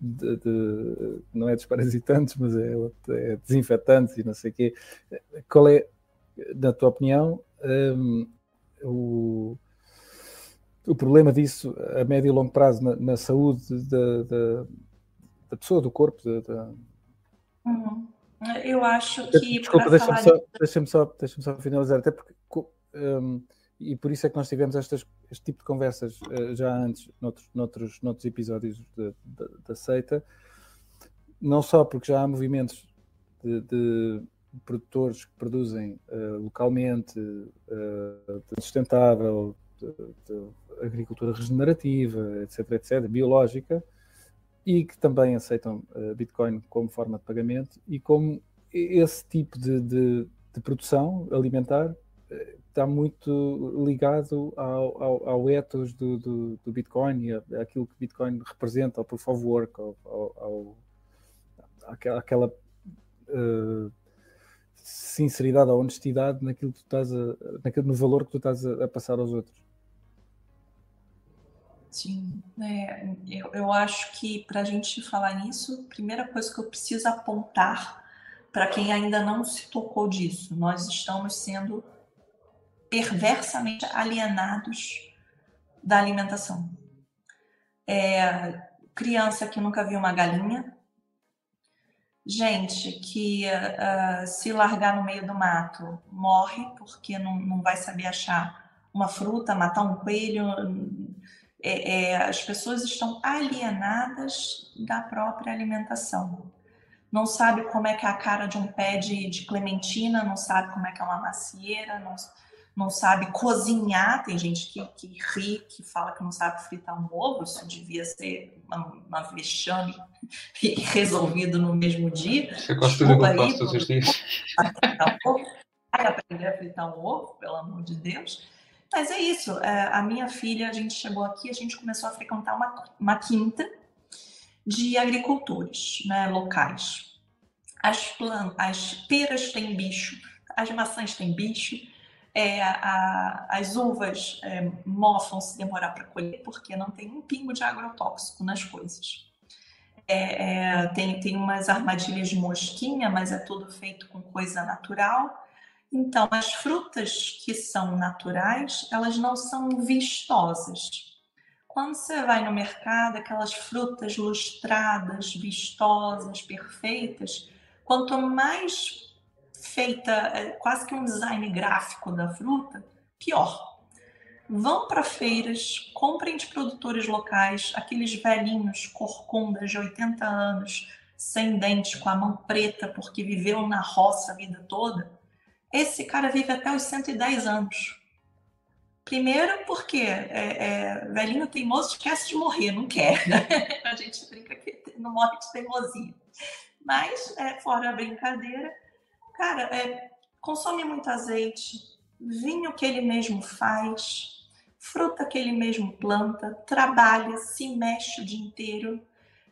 de, de, não é desparasitantes, mas é, é, desinfetantes e não sei o quê. Qual é, na tua opinião, um, o, o problema disso a médio e longo prazo na, na saúde da, da, da, pessoa, do corpo? Da, uhum. Eu acho que. Desculpa, deixa-me só, deixa só, deixa só finalizar, até porque. Um, e por isso é que nós tivemos estas, este tipo de conversas uh, já antes, noutros, noutros, noutros episódios da seita, não só porque já há movimentos de, de produtores que produzem uh, localmente, uh, sustentável, agricultura regenerativa, etc., etc., biológica, e que também aceitam Bitcoin como forma de pagamento, e como esse tipo de, de, de produção alimentar está muito ligado ao, ao, ao ethos do, do, do, Bitcoin aquilo que Bitcoin representa, ao proof of work, ao, ao àquela uh, sinceridade, ou honestidade naquilo que tu estás a, naquilo, no valor que tu estás a, a passar aos outros. Sim, é, eu, eu acho que para a gente falar nisso, a primeira coisa que eu preciso apontar para quem ainda não se tocou disso, nós estamos sendo perversamente alienados da alimentação. É, criança que nunca viu uma galinha, gente que uh, se largar no meio do mato morre porque não, não vai saber achar uma fruta, matar um coelho. É, é, as pessoas estão alienadas da própria alimentação. Não sabe como é que é a cara de um pé de, de clementina, não sabe como é que é uma macieira, não, não sabe cozinhar, tem gente que, que ri, que fala que não sabe fritar um ovo, isso devia ser uma, uma vexame resolvido no mesmo dia. Você gosta de eu faço todos os dias. Vai aprender a fritar um ovo, pelo amor de Deus. Mas é isso, é, a minha filha, a gente chegou aqui, a gente começou a frequentar uma, uma quinta de agricultores né, locais. As, plantas, as peras têm bicho, as maçãs têm bicho, é, a, as uvas é, mofam se demorar para colher porque não tem um pingo de agrotóxico nas coisas. É, é, tem, tem umas armadilhas de mosquinha, mas é tudo feito com coisa natural. Então, as frutas que são naturais, elas não são vistosas. Quando você vai no mercado, aquelas frutas lustradas, vistosas, perfeitas, quanto mais feita é, quase que um design gráfico da fruta, pior. Vão para feiras, comprem de produtores locais, aqueles velhinhos corcundas de 80 anos, sem dente, com a mão preta, porque viveu na roça a vida toda. Esse cara vive até os 110 anos. Primeiro porque é, é, velhinho teimoso esquece de morrer, não quer. A gente brinca que não morre de teimosia. Mas, é, fora a brincadeira, Cara, é, consome muito azeite, vinho que ele mesmo faz, fruta que ele mesmo planta, trabalha, se mexe o dia inteiro,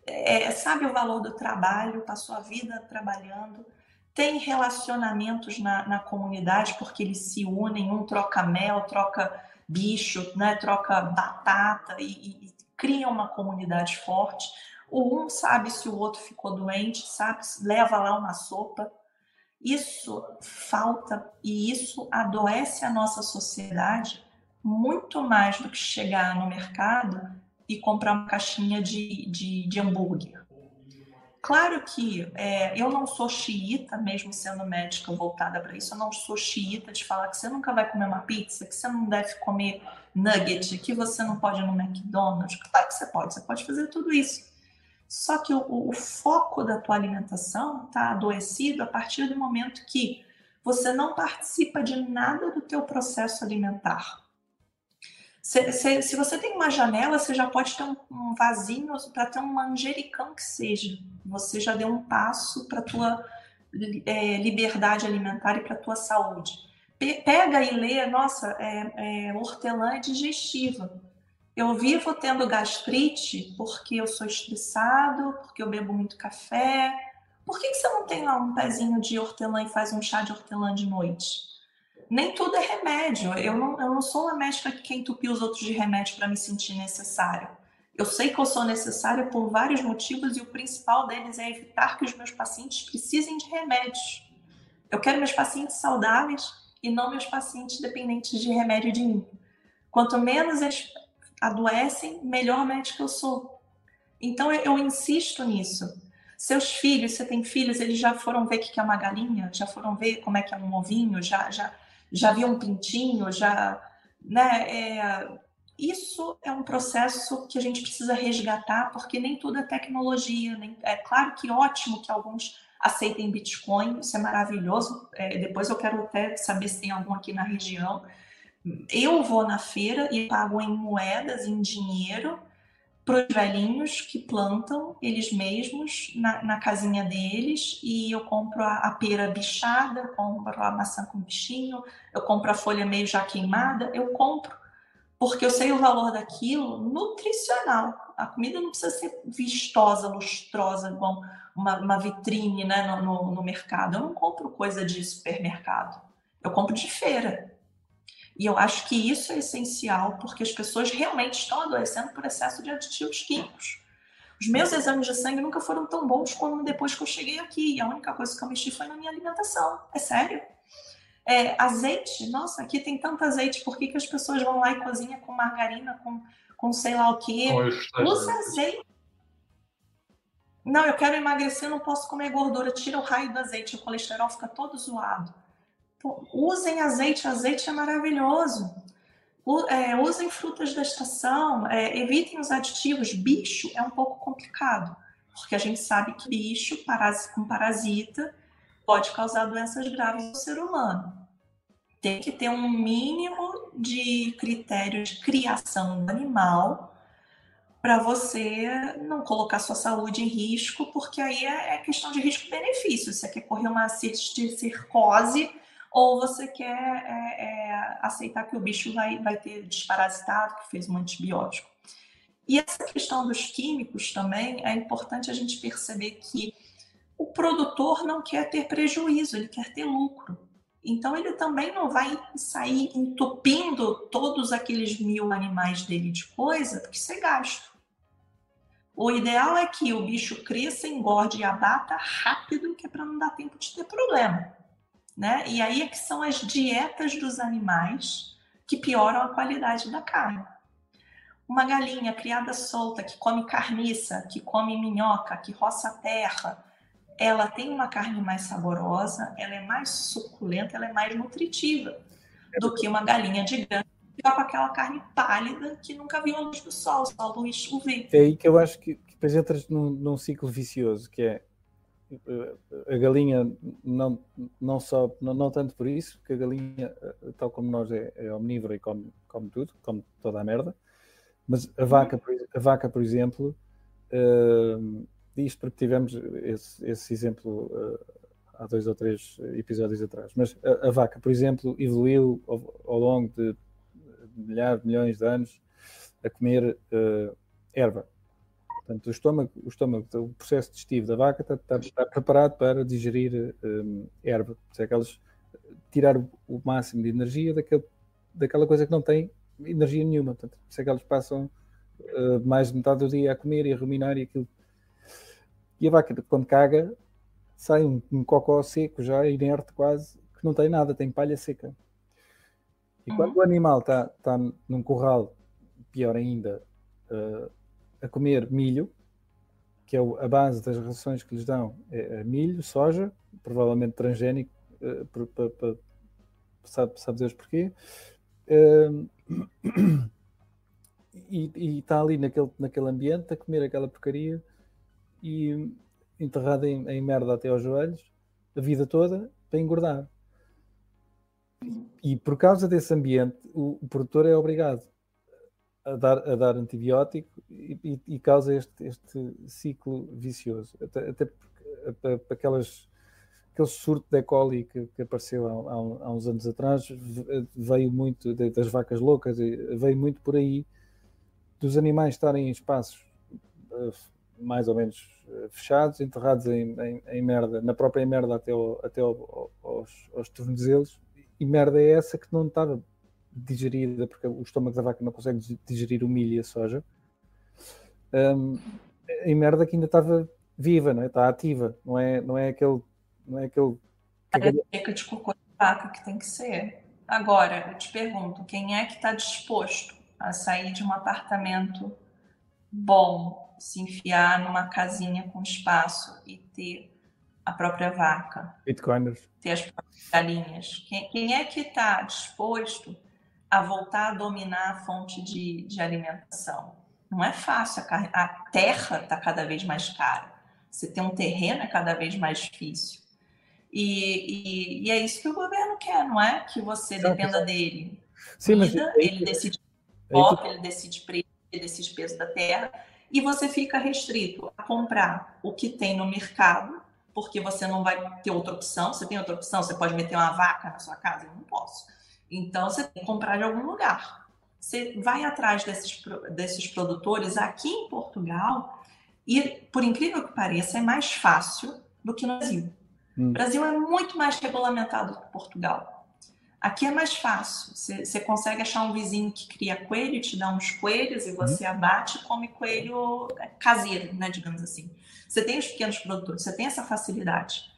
é, sabe o valor do trabalho, passou a vida trabalhando, tem relacionamentos na, na comunidade porque eles se unem, um troca mel, troca bicho, né, troca batata e, e, e cria uma comunidade forte. O um sabe se o outro ficou doente, sabe, leva lá uma sopa. Isso falta e isso adoece a nossa sociedade muito mais do que chegar no mercado e comprar uma caixinha de, de, de hambúrguer. Claro que é, eu não sou xiita, mesmo sendo médica voltada para isso, eu não sou xiita de falar que você nunca vai comer uma pizza, que você não deve comer nugget, que você não pode ir no McDonald's. Claro que você pode, você pode fazer tudo isso. Só que o, o foco da tua alimentação está adoecido a partir do momento que você não participa de nada do teu processo alimentar. Se, se, se você tem uma janela, você já pode ter um, um vasinho para ter um manjericão que seja. Você já deu um passo para tua é, liberdade alimentar e para tua saúde. Pe pega e lê, nossa, é, é, hortelã é digestiva eu vivo tendo gastrite porque eu sou estressado, porque eu bebo muito café. Por que, que você não tem lá um pezinho de hortelã e faz um chá de hortelã de noite? Nem tudo é remédio. Eu não, eu não sou uma médica que quer entupir os outros de remédio para me sentir necessário. Eu sei que eu sou necessária por vários motivos e o principal deles é evitar que os meus pacientes precisem de remédios. Eu quero meus pacientes saudáveis e não meus pacientes dependentes de remédio de mim. Quanto menos adoecem, melhor médico eu sou. Então eu, insisto nisso. Seus filhos, você tem filhos, eles já foram ver o que é uma galinha, já foram ver como é que é um ovinho, já já já viu um pintinho, já, né? É, isso é um processo que a gente precisa resgatar, porque nem tudo é tecnologia. Nem, é claro que ótimo que alguns aceitem Bitcoin, isso é maravilhoso. É, depois eu quero até saber se tem algum aqui na região. Eu vou na feira e pago em moedas, em dinheiro, para os velhinhos que plantam eles mesmos na, na, casinha deles e eu compro a, a pera bichada, eu compro a maçã com bichinho, eu compro a folha meio já queimada, eu compro porque eu sei o valor daquilo nutricional. A comida não precisa ser vistosa, lustrosa, igual uma, uma vitrine né, no, no, no mercado. Eu não compro coisa de supermercado, eu compro de feira. E eu acho que isso é essencial porque as pessoas realmente estão adoecendo por excesso de aditivos químicos. Os meus exames de sangue nunca foram tão bons como depois que eu cheguei aqui. A única coisa que eu mexi foi na minha alimentação. É sério. É, azeite, nossa, aqui tem tanto azeite, por que, que as pessoas vão lá e cozinham com margarina, com, com sei lá o quê? Usa azeite. Não, eu quero emagrecer, não posso comer gordura. Tira o raio do azeite, o colesterol fica todo zoado. Usem azeite, azeite é maravilhoso. U, é, usem frutas da estação, é, evitem os aditivos. Bicho é um pouco complicado, porque a gente sabe que bicho com parasita pode causar doenças graves no ser humano. Tem que ter um mínimo de critérios de criação do animal para você não colocar sua saúde em risco, porque aí é, é questão de risco-benefício. Você quer correr uma circose ou você quer é, é, aceitar que o bicho vai, vai ter desparasitado, que fez um antibiótico. E essa questão dos químicos também é importante a gente perceber que o produtor não quer ter prejuízo, ele quer ter lucro. Então ele também não vai sair entupindo todos aqueles mil animais dele de coisa, porque isso é gasto. O ideal é que o bicho cresça, engorde e abata rápido, que é para não dar tempo de ter problema né? E aí é que são as dietas dos animais que pioram a qualidade da carne. Uma galinha criada solta, que come carniça, que come minhoca, que roça terra, ela tem uma carne mais saborosa, ela é mais suculenta, ela é mais nutritiva do que uma galinha de granja que com aquela carne pálida que nunca viu a luz do sol, só a luz UV. É aí que eu acho que, que depois entras num, num ciclo vicioso, que é a galinha não, não só não, não, tanto por isso, que a galinha, tal como nós, é, é omnívora e come, come tudo, come toda a merda, mas a vaca, a vaca por exemplo, uh, isto porque tivemos esse, esse exemplo uh, há dois ou três episódios atrás, mas a, a vaca, por exemplo, evoluiu ao, ao, longo de milhares, milhões de anos a comer uh, erva Portanto, o estômago, o estômago, o processo digestivo da vaca está, está, está preparado para digerir um, erva. Por é que elas tirar o, o, máximo de energia daquele, daquela coisa que não tem energia nenhuma. Portanto, por é que elas passam uh, mais de metade do dia a comer e a ruminar e aquilo. E a vaca, quando caga, sai um, um cocó seco, já inerte quase, que não tem nada, tem palha seca. E uhum. quando o animal está, está num curral, pior ainda, uh, a comer milho, que é a base das rações que lhes dão, é, é milho, soja, provavelmente transgénico, uh, sabe, sabe Deus porquê, uh, e está ali naquele, naquele ambiente a comer aquela porcaria e enterrado em, em merda até aos joelhos a vida toda para engordar. E por causa desse ambiente, o, o produtor é obrigado a dar, a dar antibiótico e, e, e causa este, este ciclo vicioso. Até, até porque aquelas, aquele surto de E. coli que, que apareceu há, há, uns anos atrás veio muito das vacas loucas, veio muito por aí, dos animais estarem em espaços uh, mais ou menos uh, fechados, enterrados em, em, em, merda, na própria merda até, até ao, aos, aos tornozelos, e merda é essa que não estava digerida, porque o estômago da vaca não consegue digerir o milho e a soja, um, em merda que ainda estava viva, não é? está ativa, não é, não é aquele. Não é aquele é de cocô de vaca que tem que ser. Agora, eu te pergunto, quem é que está disposto a sair de um apartamento bom, se enfiar numa casinha com espaço e ter a própria vaca? Bitcoiners. Ter as próprias galinhas. Quem, quem é que está disposto a voltar a dominar a fonte de, de alimentação? Não é fácil. A, a terra está cada vez mais cara. Você ter um terreno é cada vez mais difícil. E, e, e, é isso que o governo quer, não é? Que você dependa dele. Sim, mas ele decide foco, ele decide preço, ele decide peso da terra, e você fica restrito a comprar o que tem no mercado, porque você não vai ter outra opção. Você tem outra opção? Você pode meter uma vaca na sua casa? Eu não posso. Então você tem que comprar de algum lugar. Você vai atrás desses, desses produtores aqui em Portugal, e por incrível que pareça, é mais fácil do que no Brasil. Hum. O Brasil é muito mais regulamentado que Portugal. Aqui é mais fácil. Você consegue achar um vizinho que cria coelho e te dá uns coelhos e você uhum. abate e come coelho caseiro, né, digamos assim. Você tem os pequenos produtores, você tem essa facilidade.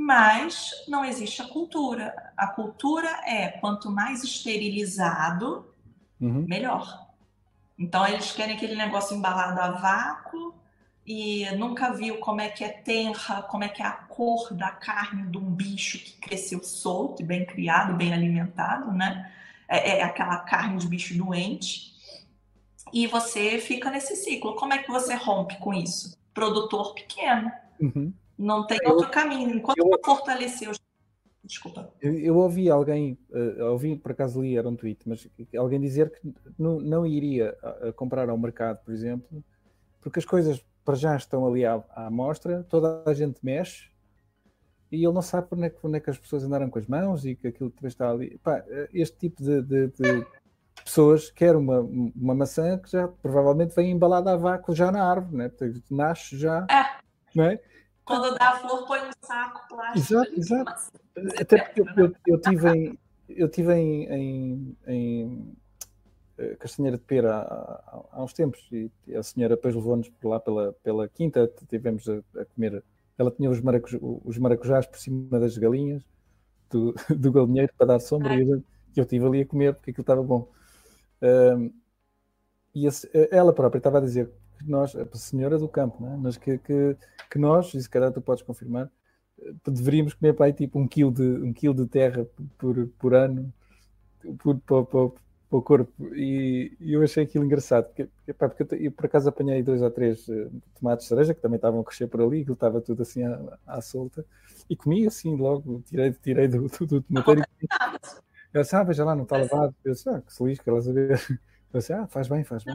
Mas não existe a cultura. A cultura é quanto mais esterilizado, uhum. melhor. Então eles querem aquele negócio embalado a vácuo, e nunca viu como é que é tenra, como é que é a cor da carne de um bicho que cresceu solto e bem criado, bem alimentado, né? É, é, aquela carne de bicho doente. E você fica nesse ciclo. Como é que você rompe com isso? Produtor pequeno. Uhum. Não tem eu, outro caminho. Enquanto eu, fortalecer os Desculpa. Eu, eu, ouvi alguém, uh, ouvi por acaso li, era um tweet, mas alguém dizer que não, não iria a, a comprar ao mercado, por exemplo, porque as coisas para já estão ali à, à amostra, toda a gente mexe e ele não sabe onde é, que, onde é que as pessoas andaram com as mãos e que aquilo também está ali. Pá, este tipo de, de, de, pessoas quer uma, uma maçã que já provavelmente vem embalada a vácuo já na árvore, né? Portanto, nasce já. É. Não é? Quando dá a flor, põe um saco plástico. Exato, exato. Até porque eu, eu, eu tive em, eu tive em, em, em eh, castanheira de pera há, há, uns tempos e a senhora depois levou-nos por lá pela, pela quinta, tivemos a, a comer. Ela tinha os, maracuj, os maracujás por cima das galinhas do, do galinheiro para dar sombra e eu, eu estive ali a comer porque aquilo estava bom. Um, e esse, ela própria estava a dizer que nós, a senhora do campo, é? mas que, que, que, nós, e se calhar tu podes confirmar, eh, deveríamos comer para aí tipo um quilo de, um quilo de terra por, por ano por, por, por, para o corpo. E, e, eu achei aquilo engraçado porque, epá, porque eu, eu, por acaso apanhei dois ou três uh, tomates de cereja que também estavam a crescer por ali, aquilo estava tudo assim à, à solta e comi assim logo, tirei, tirei do, do, do tomateiro e eu disse, ah, veja lá, não está lavado. Eu disse, ah, que se lixe, quer saber eu disse, ah, faz bem, faz bem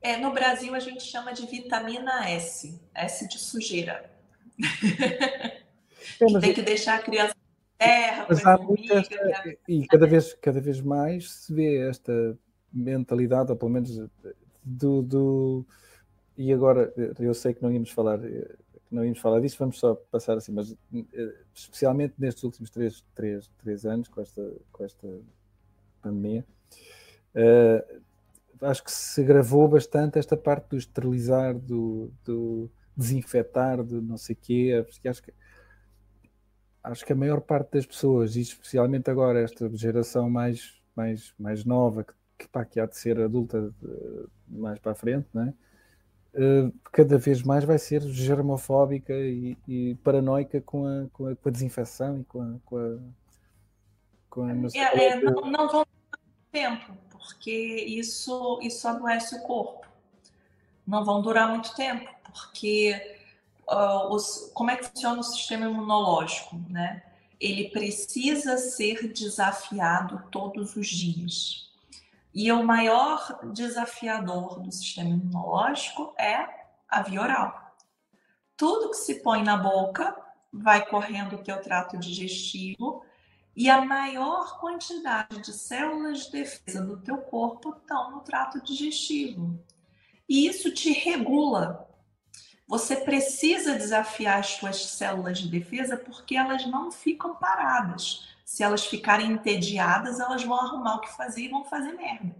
é, no Brasil a gente chama de vitamina S S de sujeira. É, tem que deixar a criança terra, Mas há muito esta, e cada vez, cada vez mais se vê esta mentalidade, ou pelo menos do, do e agora eu sei que não íamos falar não íamos falar disso, vamos só passar assim, mas eh, especialmente nestes últimos três, três, três anos com esta, com esta pandemia, uh, acho que se gravou bastante esta parte do esterilizar, do, do desinfetar, do não sei quê, acho que acho que a maior parte das pessoas, e especialmente agora esta geração mais, mais, mais nova, que, que, pá, que há de ser adulta de, mais para a frente, é? Uh, cada vez mais vai ser germofóbica e, e paranoica com a, com, a, com a, desinfecção e com a. Com a, com a não, é, é, não, não vão tempo, porque isso, isso adoece o corpo. Não vão durar muito tempo, porque uh, os, como é que funciona o sistema imunológico, né? Ele precisa ser desafiado todos os dias. E o maior desafiador do sistema imunológico é a via oral. Tudo que se põe na boca vai correndo o teu trato digestivo E a maior quantidade de células de defesa do teu corpo estão no trato digestivo. E isso te regula. Você precisa desafiar as suas células de defesa porque elas não ficam paradas. Se elas ficarem entediadas, elas vão arrumar o que fazer e vão fazer merda.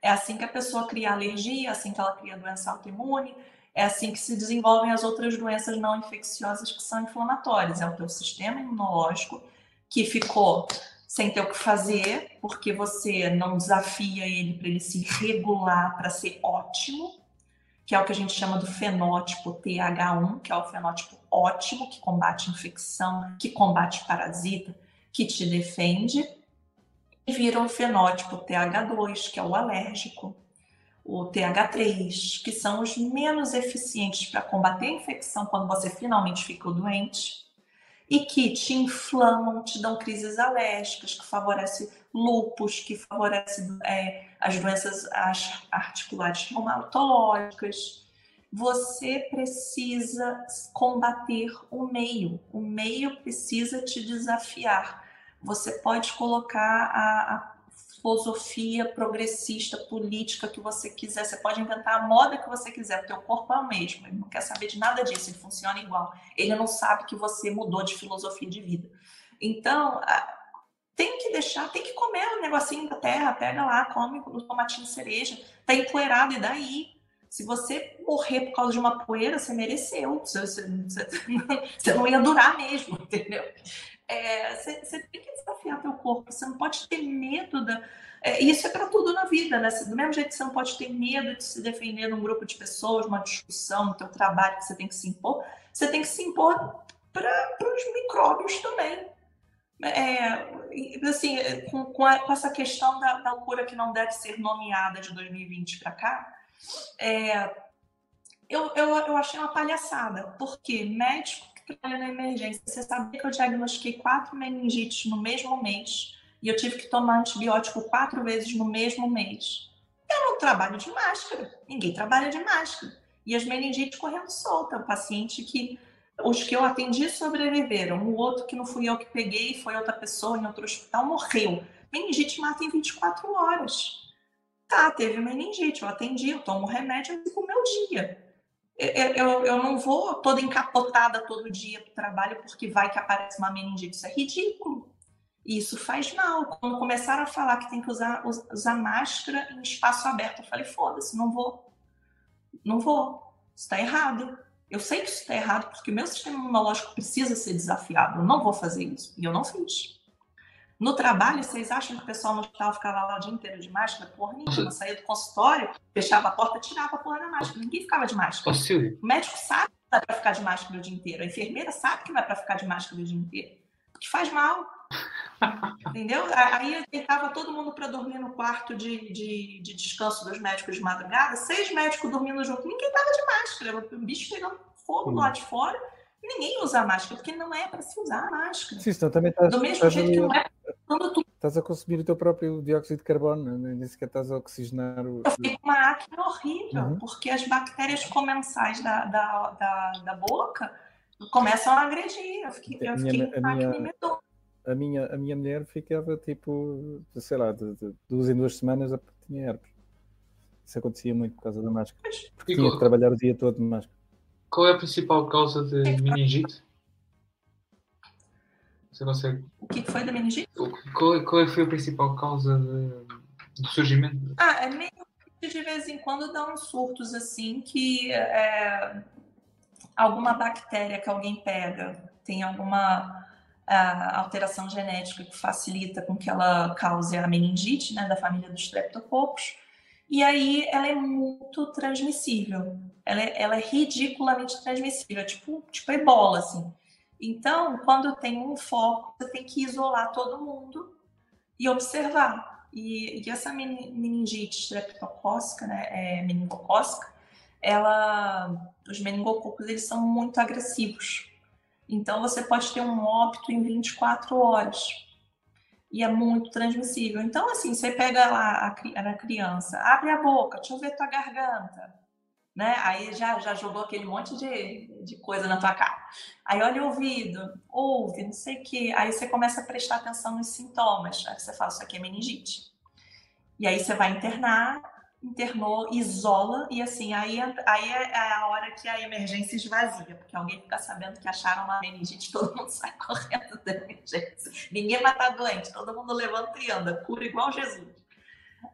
É assim que a pessoa cria alergia, é assim que ela cria doença autoimune, é assim que se desenvolvem as outras doenças não infecciosas que são inflamatórias. É o teu sistema imunológico que ficou sem ter o que fazer, porque você não desafia ele para ele se regular para ser ótimo, que é o que a gente chama do fenótipo TH1, que é o fenótipo ótimo, que combate infecção, que combate parasita, que te defende, e vira o fenótipo TH2, que é o alérgico, o TH3, que são os menos eficientes para combater a infecção quando você finalmente ficou doente, e que te inflamam, te dão crises alérgicas, que favorece lupus, que favorece é, as doenças articulares reumatológicas. Você precisa combater o meio, o meio precisa te desafiar. Você pode colocar a, a filosofia progressista, política que você quiser. Você pode inventar a moda que você quiser. O teu corpo é o mesmo. Ele não quer saber de nada disso. Ele funciona igual. Ele não sabe que você mudou de filosofia de vida. Então, tem que deixar, tem que comer o um negocinho da terra. Pega lá, come o tomatinho cereja. Tá empoeirado e daí? Se você morrer por causa de uma poeira, você mereceu. Você, você, você não ia durar mesmo, entendeu? É, você, você, tem que desafiar teu corpo, você não pode ter medo da. É, isso é para tudo na vida, né? Do mesmo jeito que você não pode ter medo de se defender num grupo de pessoas, uma discussão, no teu trabalho que você tem que se impor, você tem que se impor para os micróbios também. É, assim, com, com, a, com, essa questão da, da loucura que não deve ser nomeada de 2020 para cá, é, eu, eu, eu achei uma palhaçada, porque médico trabalha na emergência. Você sabia que eu diagnostiquei quatro meningites no mesmo mês e eu tive que tomar antibiótico quatro vezes no mesmo mês. Eu não trabalho de máscara, ninguém trabalha de máscara. E as meningites correndo solta. O paciente que. Os que eu atendi sobreviveram. O outro que não fui eu que peguei, foi outra pessoa em outro hospital, morreu. Meningite mata em 24 horas. Tá, teve meningite, eu atendi, eu tomo remédio, eu fico o meu dia eu, eu não vou toda encapotada todo dia para o trabalho porque vai que aparece uma meningite. Isso é ridículo. Isso faz mal. Quando começaram a falar que tem que usar, usar máscara em espaço aberto, eu falei, foda-se, não vou. Não vou. Isso está errado. Eu sei que isso está errado porque o meu sistema imunológico precisa ser desafiado. Eu não vou fazer isso. E eu não fiz. No trabalho, vocês acham que o pessoal no hospital ficava lá o dia inteiro de máscara? Porra nenhuma. Saía do consultório, fechava a porta, tirava a porra da máscara. Ninguém ficava de máscara. O médico sabe que não é para ficar de máscara o dia inteiro. A enfermeira sabe que é para ficar de máscara o dia inteiro. Porque faz mal. Entendeu? Aí estava todo mundo para dormir no quarto de, de, de, descanso dos médicos de madrugada, seis médicos dormindo junto, ninguém tava de máscara, o bicho pegando fogo lá de fora ninguém usa máscara, porque não é para se usar a máscara. Sim, então também estás, Do mesmo jeito que não é quando tu... Estás a consumir o teu próprio dióxido de carbono, nem sequer estás a oxigenar o. Eu fiquei com uma acne horrível, uhum. porque as bactérias comensais da, da, da, da, boca começam a agredir. Eu fiquei, eu fiquei minha, com acne minha... A minha, a minha mulher ficava tipo, sei lá, de, de duas em duas semanas tinha herpes. Isso acontecia muito por causa da máscara. Porque tinha que trabalhar o dia todo de máscara. Qual é a principal causa de meningite? Consegue. O que foi da meningite? Qual, qual foi a principal causa de, do surgimento? Ah, é meio que de vez em quando dá uns surtos assim que é, alguma bactéria que alguém pega tem alguma a, alteração genética que facilita com que ela cause a meningite, né, da família dos streptococcus. E aí ela é muito transmissível. Ela é, ela é ridiculamente transmissível, tipo, tipo ebola, assim. Então, quando tem um foco, você tem que isolar todo mundo e observar. E, e essa meningite streptocócica, né, é, meningocócica, ela, os meningococos eles são muito agressivos. Então, você pode ter um óbito em 24 horas e é muito transmissível. Então, assim, você pega lá a, a criança, abre a boca, deixa eu ver tua garganta. Né? Aí já, já jogou aquele monte de, de coisa na tua cara. Aí olha o ouvido, ouve, não sei o quê. Aí você começa a prestar atenção nos sintomas. Aí você fala, isso aqui é meningite. E aí você vai internar, internou, isola, e assim, aí, aí é a hora que a emergência esvazia, porque alguém fica sabendo que acharam uma meningite, todo mundo sai correndo da emergência. Ninguém vai estar doente, todo mundo levanta e anda, cura igual Jesus.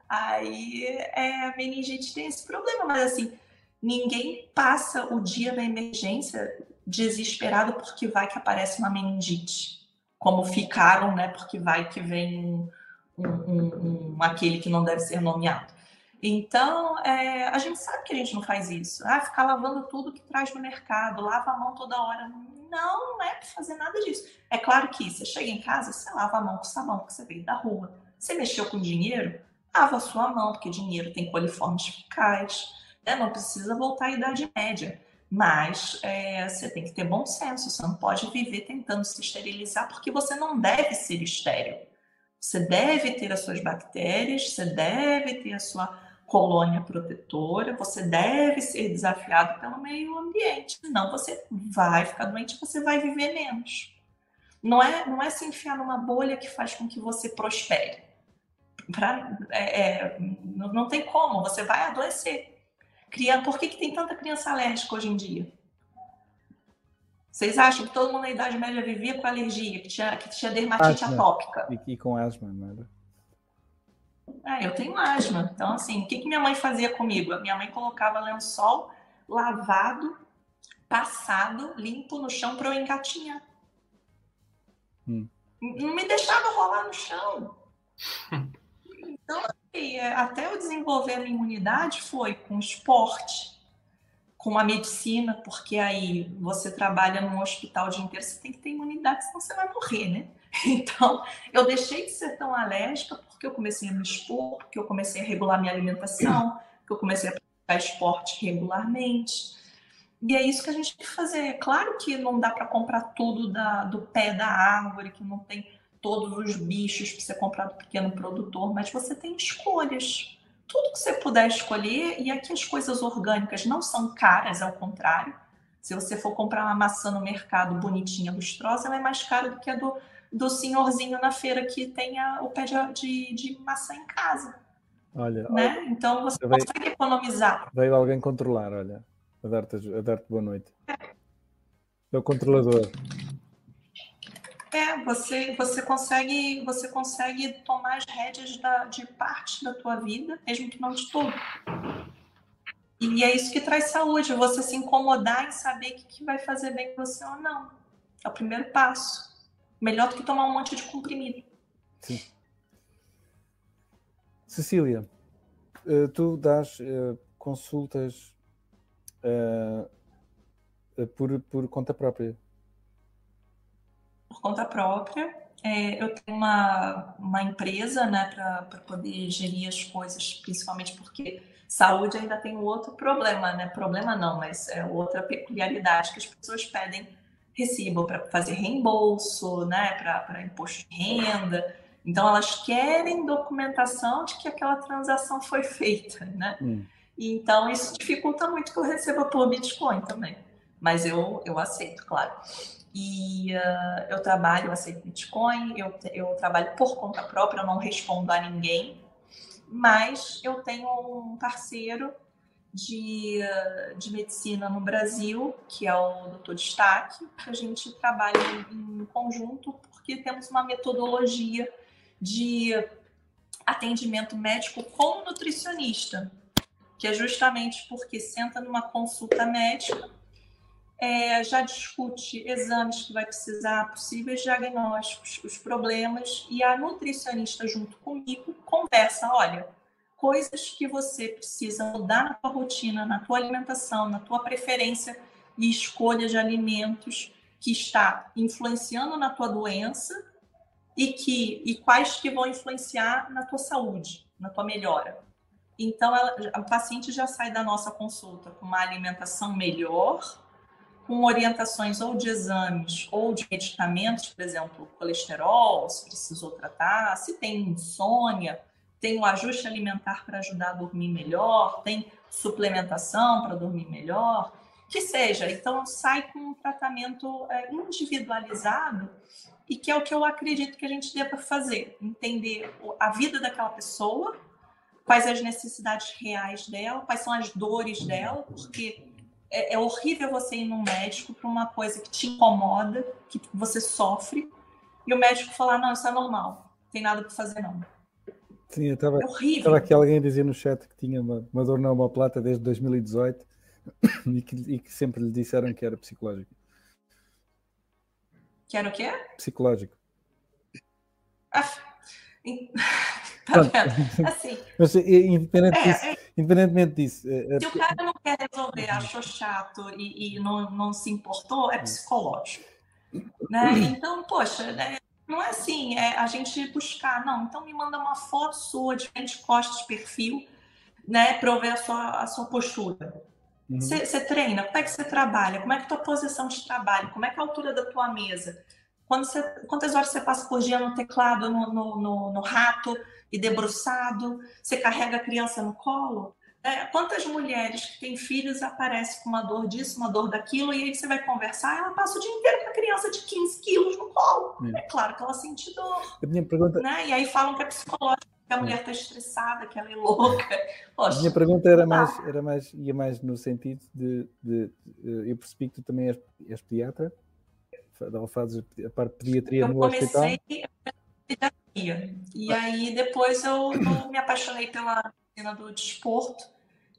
Aí é, a meningite tem esse problema, mas assim, ninguém passa o dia na emergência desesperado porque vai que aparece uma meningite, como ficaram, né? Porque vai que vem um, um, um, aquele que não deve ser nomeado. Então, é, a gente sabe que a gente não faz isso. Ah, ficar lavando tudo que traz no mercado, lava a mão toda hora. Não, não é para fazer nada disso. É claro que você chega em casa, você lava a mão com sabão, porque você veio da rua. Você mexeu com dinheiro, lava a sua mão, porque dinheiro tem coliformes fecais. Né? Não precisa voltar à Idade Média. Mas é, você tem que ter bom senso, você não pode viver tentando se esterilizar, porque você não deve ser estéril. Você deve ter as suas bactérias, você deve ter a sua colônia protetora, você deve ser desafiado pelo meio ambiente, senão você vai ficar doente, você vai viver menos. Não é, não é se enfiar numa bolha que faz com que você prospere. Pra, é, é, não, não tem como, você vai adoecer. Criança, por que, que tem tanta criança alérgica hoje em dia? Vocês acham que todo mundo na Idade Média vivia com alergia, que tinha, que tinha dermatite asma. atópica? E, e, com asma, não era? É, eu tenho asma. Então, assim, o que, que minha mãe fazia comigo? Minha mãe colocava lençol lavado, passado, limpo no chão para eu engatinhar. Hum. Não me deixava rolar no chão. Então, assim, é, até eu desenvolver a imunidade foi com esporte, com a medicina, porque aí você trabalha num hospital o dia inteiro, você tem que ter imunidade, senão você vai morrer, né? Então, eu deixei de ser tão alérgica porque eu comecei a me expor, porque eu comecei a regular minha alimentação, porque eu comecei a praticar esporte regularmente. E é isso que a gente tem que fazer. Claro que não dá para comprar tudo da, do pé da árvore, que não tem todos os bichos para você comprar do pequeno produtor, mas você tem escolhas tudo que você puder escolher, e aqui as coisas orgânicas não são caras, ao contrário. Se você for comprar uma maçã no mercado bonitinha, lustrosa, ela é mais cara do que a do, do senhorzinho na feira que tem a, o pé de, de, de, maçã em casa. Olha, né? Então você veio, consegue economizar. Veio alguém controlar, olha. A dar-te dar boa noite. É o controlador. É, você, você consegue você consegue tomar as rédeas da, de parte da tua vida, mesmo que não de tudo. E é isso que traz saúde, você se incomodar em saber o que, que vai fazer bem com você ou não. É o primeiro passo. Melhor do que tomar um monte de comprimido. Sim. Cecília, eh, tu dás uh, consultas uh, por, por conta própria por conta própria. É, eu tenho uma, uma empresa né, para poder gerir as coisas, principalmente porque saúde ainda tem um outro problema, né? Problema não, mas é outra peculiaridade que as pessoas pedem recibo para fazer reembolso, né? Para imposto de renda. Então elas querem documentação de que aquela transação foi feita, né? Hum. Então isso dificulta muito que eu receba por Bitcoin também. Mas eu, eu aceito, claro. E uh, eu trabalho, eu aceito Bitcoin, eu, eu trabalho por conta própria, eu não respondo a ninguém, mas eu tenho um parceiro de, de medicina no Brasil, que é o Dr. Destaque, que a gente trabalha em conjunto porque temos uma metodologia de atendimento médico com nutricionista, que é justamente porque senta numa consulta médica é, já discute exames que vai precisar, possíveis diagnósticos, os problemas, e a nutricionista, junto comigo, conversa: olha, coisas que você precisa mudar na tua rotina, na tua alimentação, na tua preferência e escolha de alimentos que está influenciando na tua doença e que e quais que vão influenciar na tua saúde, na tua melhora. Então, ela, a paciente já sai da nossa consulta com uma alimentação melhor, com orientações ou de exames ou de medicamentos, por exemplo, colesterol, se precisou tratar, se tem insônia, tem um ajuste alimentar para ajudar a dormir melhor, tem suplementação para dormir melhor, que seja. Então, sai com um tratamento é, individualizado e que é o que eu acredito que a gente deva fazer, entender a vida daquela pessoa, quais as necessidades reais dela, quais são as dores dela, porque é, é horrível você ir no médico para uma coisa que te incomoda, que você sofre, e o médico falar, não, isso é normal, não tem nada para fazer não. Sim, eu estava, é estava aqui alguém a dizer no chat que tinha uma, uma dor na plata desde 2018 e que, e que sempre lhe disseram que era psicológico. Que era o quê? Psicológico. Ah, tá vendo? Assim, Mas independente é, disso, é, independentemente disso. É, é se o cara não quer resolver, achou chato e, e não, não se importou, é psicológico. Né? Então, poxa, né? não é assim, é a gente buscar, não, então me manda uma foto sua de frente, costas, perfil, né, para eu ver a sua, a sua postura. Você uhum. treina? Como é que você trabalha? Como é que é a tua posição de trabalho? Como é que é a altura da tua mesa? Você, quantas horas você passa por dia no teclado, no, no, no, no rato e debruçado? Você carrega a criança no colo? É, quantas mulheres que têm filhos aparecem com uma dor disso, uma dor daquilo, e aí você vai conversar, ela passa o dia inteiro com a criança de 15 quilos no colo. É, é claro que ela sente dor. Pergunta... Né? E aí falam que é psicológico, que a mulher está estressada, que ela é louca. Poxa, a minha pergunta era mais, era mais, ia mais no sentido de, de, de eu percebi que tu também és, és pediatra, fazes a parte de pediatria eu no hospital. E aí depois eu, eu me apaixonei pela cena do desporto,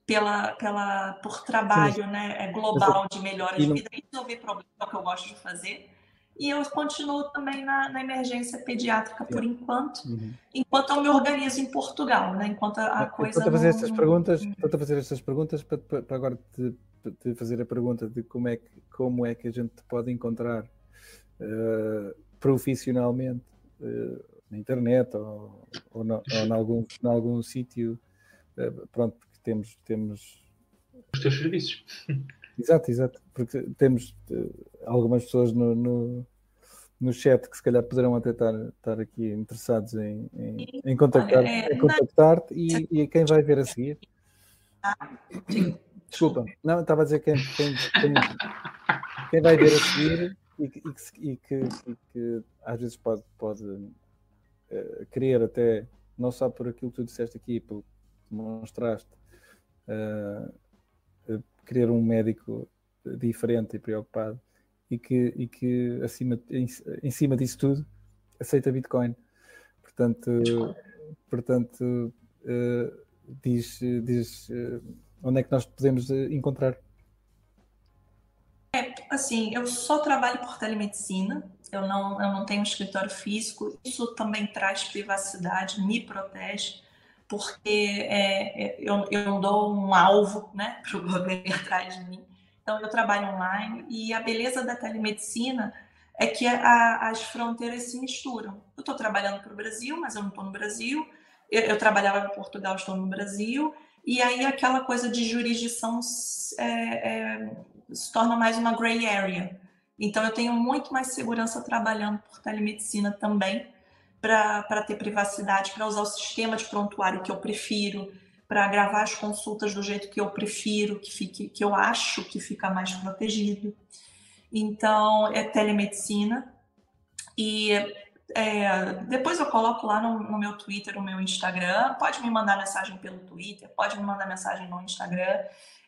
pela, pela, por trabalho né, é global de melhora de vida e resolver problemas, é o que eu gosto de fazer. E eu continuo também na, na emergência pediátrica por enquanto, uhum. enquanto eu me organizo em Portugal, né? Enquanto a, a coisa. Estou a fazer essas perguntas, estou a fazer essas perguntas para, para agora te, te, fazer a pergunta de como é que, como é que a gente pode encontrar uh, profissionalmente na internet ou, ou, no, ou em algum, em algum sítio eh, pronto, porque temos, temos os teus serviços. Exato, exato, porque temos uh, algumas pessoas no, no, no, chat que se calhar poderão até estar, estar aqui interessados em, em, em contactar, é, contactar-te e, e quem vai ver a seguir. Desculpa, não, estava a dizer quem, quem, quem, quem vai ver a seguir e, que, e que, e que às vezes pode, pode uh, querer até, não só por aquilo que tu disseste aqui, pelo, demonstraste uh, querer um médico diferente e preocupado e que, e que acima, em, em cima disso tudo aceita Bitcoin. Portanto, portanto uh, diz, diz uh, onde é que nós podemos encontrar. Assim, eu só trabalho por telemedicina, eu não, eu não tenho um escritório físico, isso também traz privacidade, me protege porque é, é, eu, eu dou um alvo né, para o governo atrás de mim. Então, eu trabalho online e a beleza da telemedicina é que a, as fronteiras se misturam. Eu estou trabalhando para o Brasil, mas eu não estou no Brasil. Eu, eu, trabalhava em Portugal, estou no Brasil. E aí aquela coisa de jurisdição é, é, se torna mais uma gray area. Então, eu tenho muito mais segurança trabalhando por telemedicina também, para ter privacidade, para usar o sistema de prontuário que eu prefiro, para gravar as consultas do jeito que eu prefiro, que, fique, que eu acho que fica mais protegido. Então, é telemedicina. E é, depois eu coloco lá no, no, meu Twitter, no meu Instagram. Pode me mandar mensagem pelo Twitter, pode me mandar mensagem no Instagram.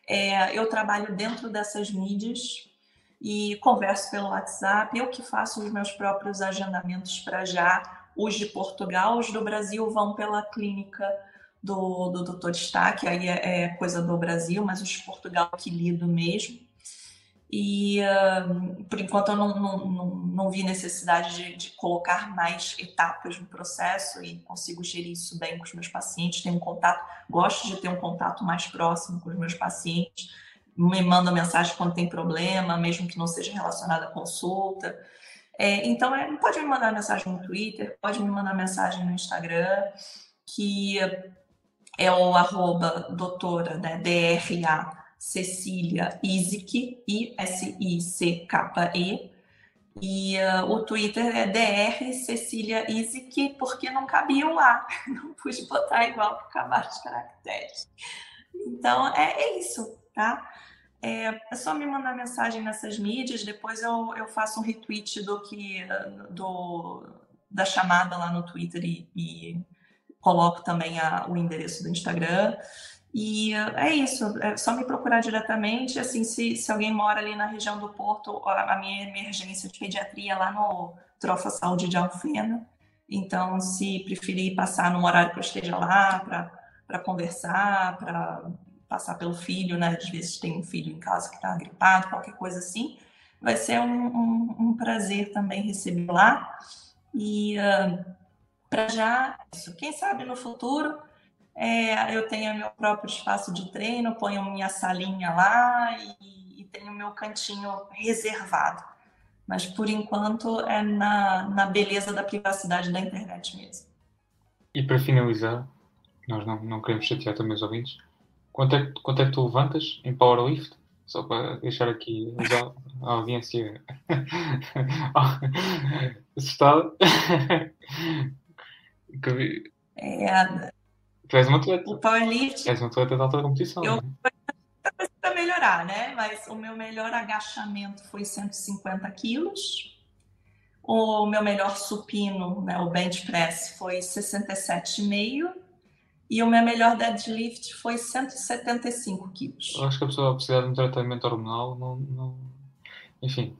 É, eu trabalho dentro dessas mídias e converso pelo WhatsApp. Eu que faço os meus próprios agendamentos para já os de Portugal, os do Brasil vão pela clínica do, do Dr. Destaque, aí é, é, coisa do Brasil, mas os de Portugal que lido mesmo. E uh, por enquanto eu não, não, não, não vi necessidade de, de, colocar mais etapas no processo e consigo gerir isso bem com os meus pacientes. Tenho um contato, gosto de ter um contato mais próximo com os meus pacientes. Me manda mensagem quando tem problema, mesmo que não seja relacionado à consulta. É, então, é, pode me mandar mensagem no Twitter, pode me mandar mensagem no Instagram, que é o arroba doutora, né, D-R-A, Cecília Isic, I-S-I-C-K-E, e uh, o Twitter é DR Cecília Isic, porque não cabia o A, não pude botar igual para acabar os caracteres. Então, é, é isso, tá? É, é, só me mandar mensagem nessas mídias, depois eu, eu faço um retweet do que do, da chamada lá no Twitter e, e coloco também a, o endereço do Instagram. E é isso, é só me procurar diretamente. Assim, se, se alguém mora ali na região do Porto, a minha emergência de pediatria é lá no Trofa Saúde de Alfena. Então, se preferir passar num horário que eu esteja lá para conversar, para passar pelo filho, né? Às vezes tem um filho em casa que está gripado, qualquer coisa assim, vai ser um, um, um prazer também receber lá. E uh, para já, isso. quem sabe no futuro é, eu tenho meu próprio espaço de treino, ponho minha salinha lá e, e tenho meu cantinho reservado. Mas por enquanto é na, na beleza da privacidade da internet mesmo. E para finalizar, nós não, não queremos chatear também os ouvintes, quanto é, quanto é que tu levantas em powerlift? Só para deixar aqui a, audiência assustada. é, tu és um atleta. O powerlift. És um atleta de alta competição. Eu é? para melhorar, né? Mas o meu melhor agachamento foi 150 quilos. O meu melhor supino, né, o bench press, foi 67,5 e o meu melhor deadlift foi 175 quilos. Eu acho que a pessoa precisa de um tratamento hormonal, não. não... Enfim.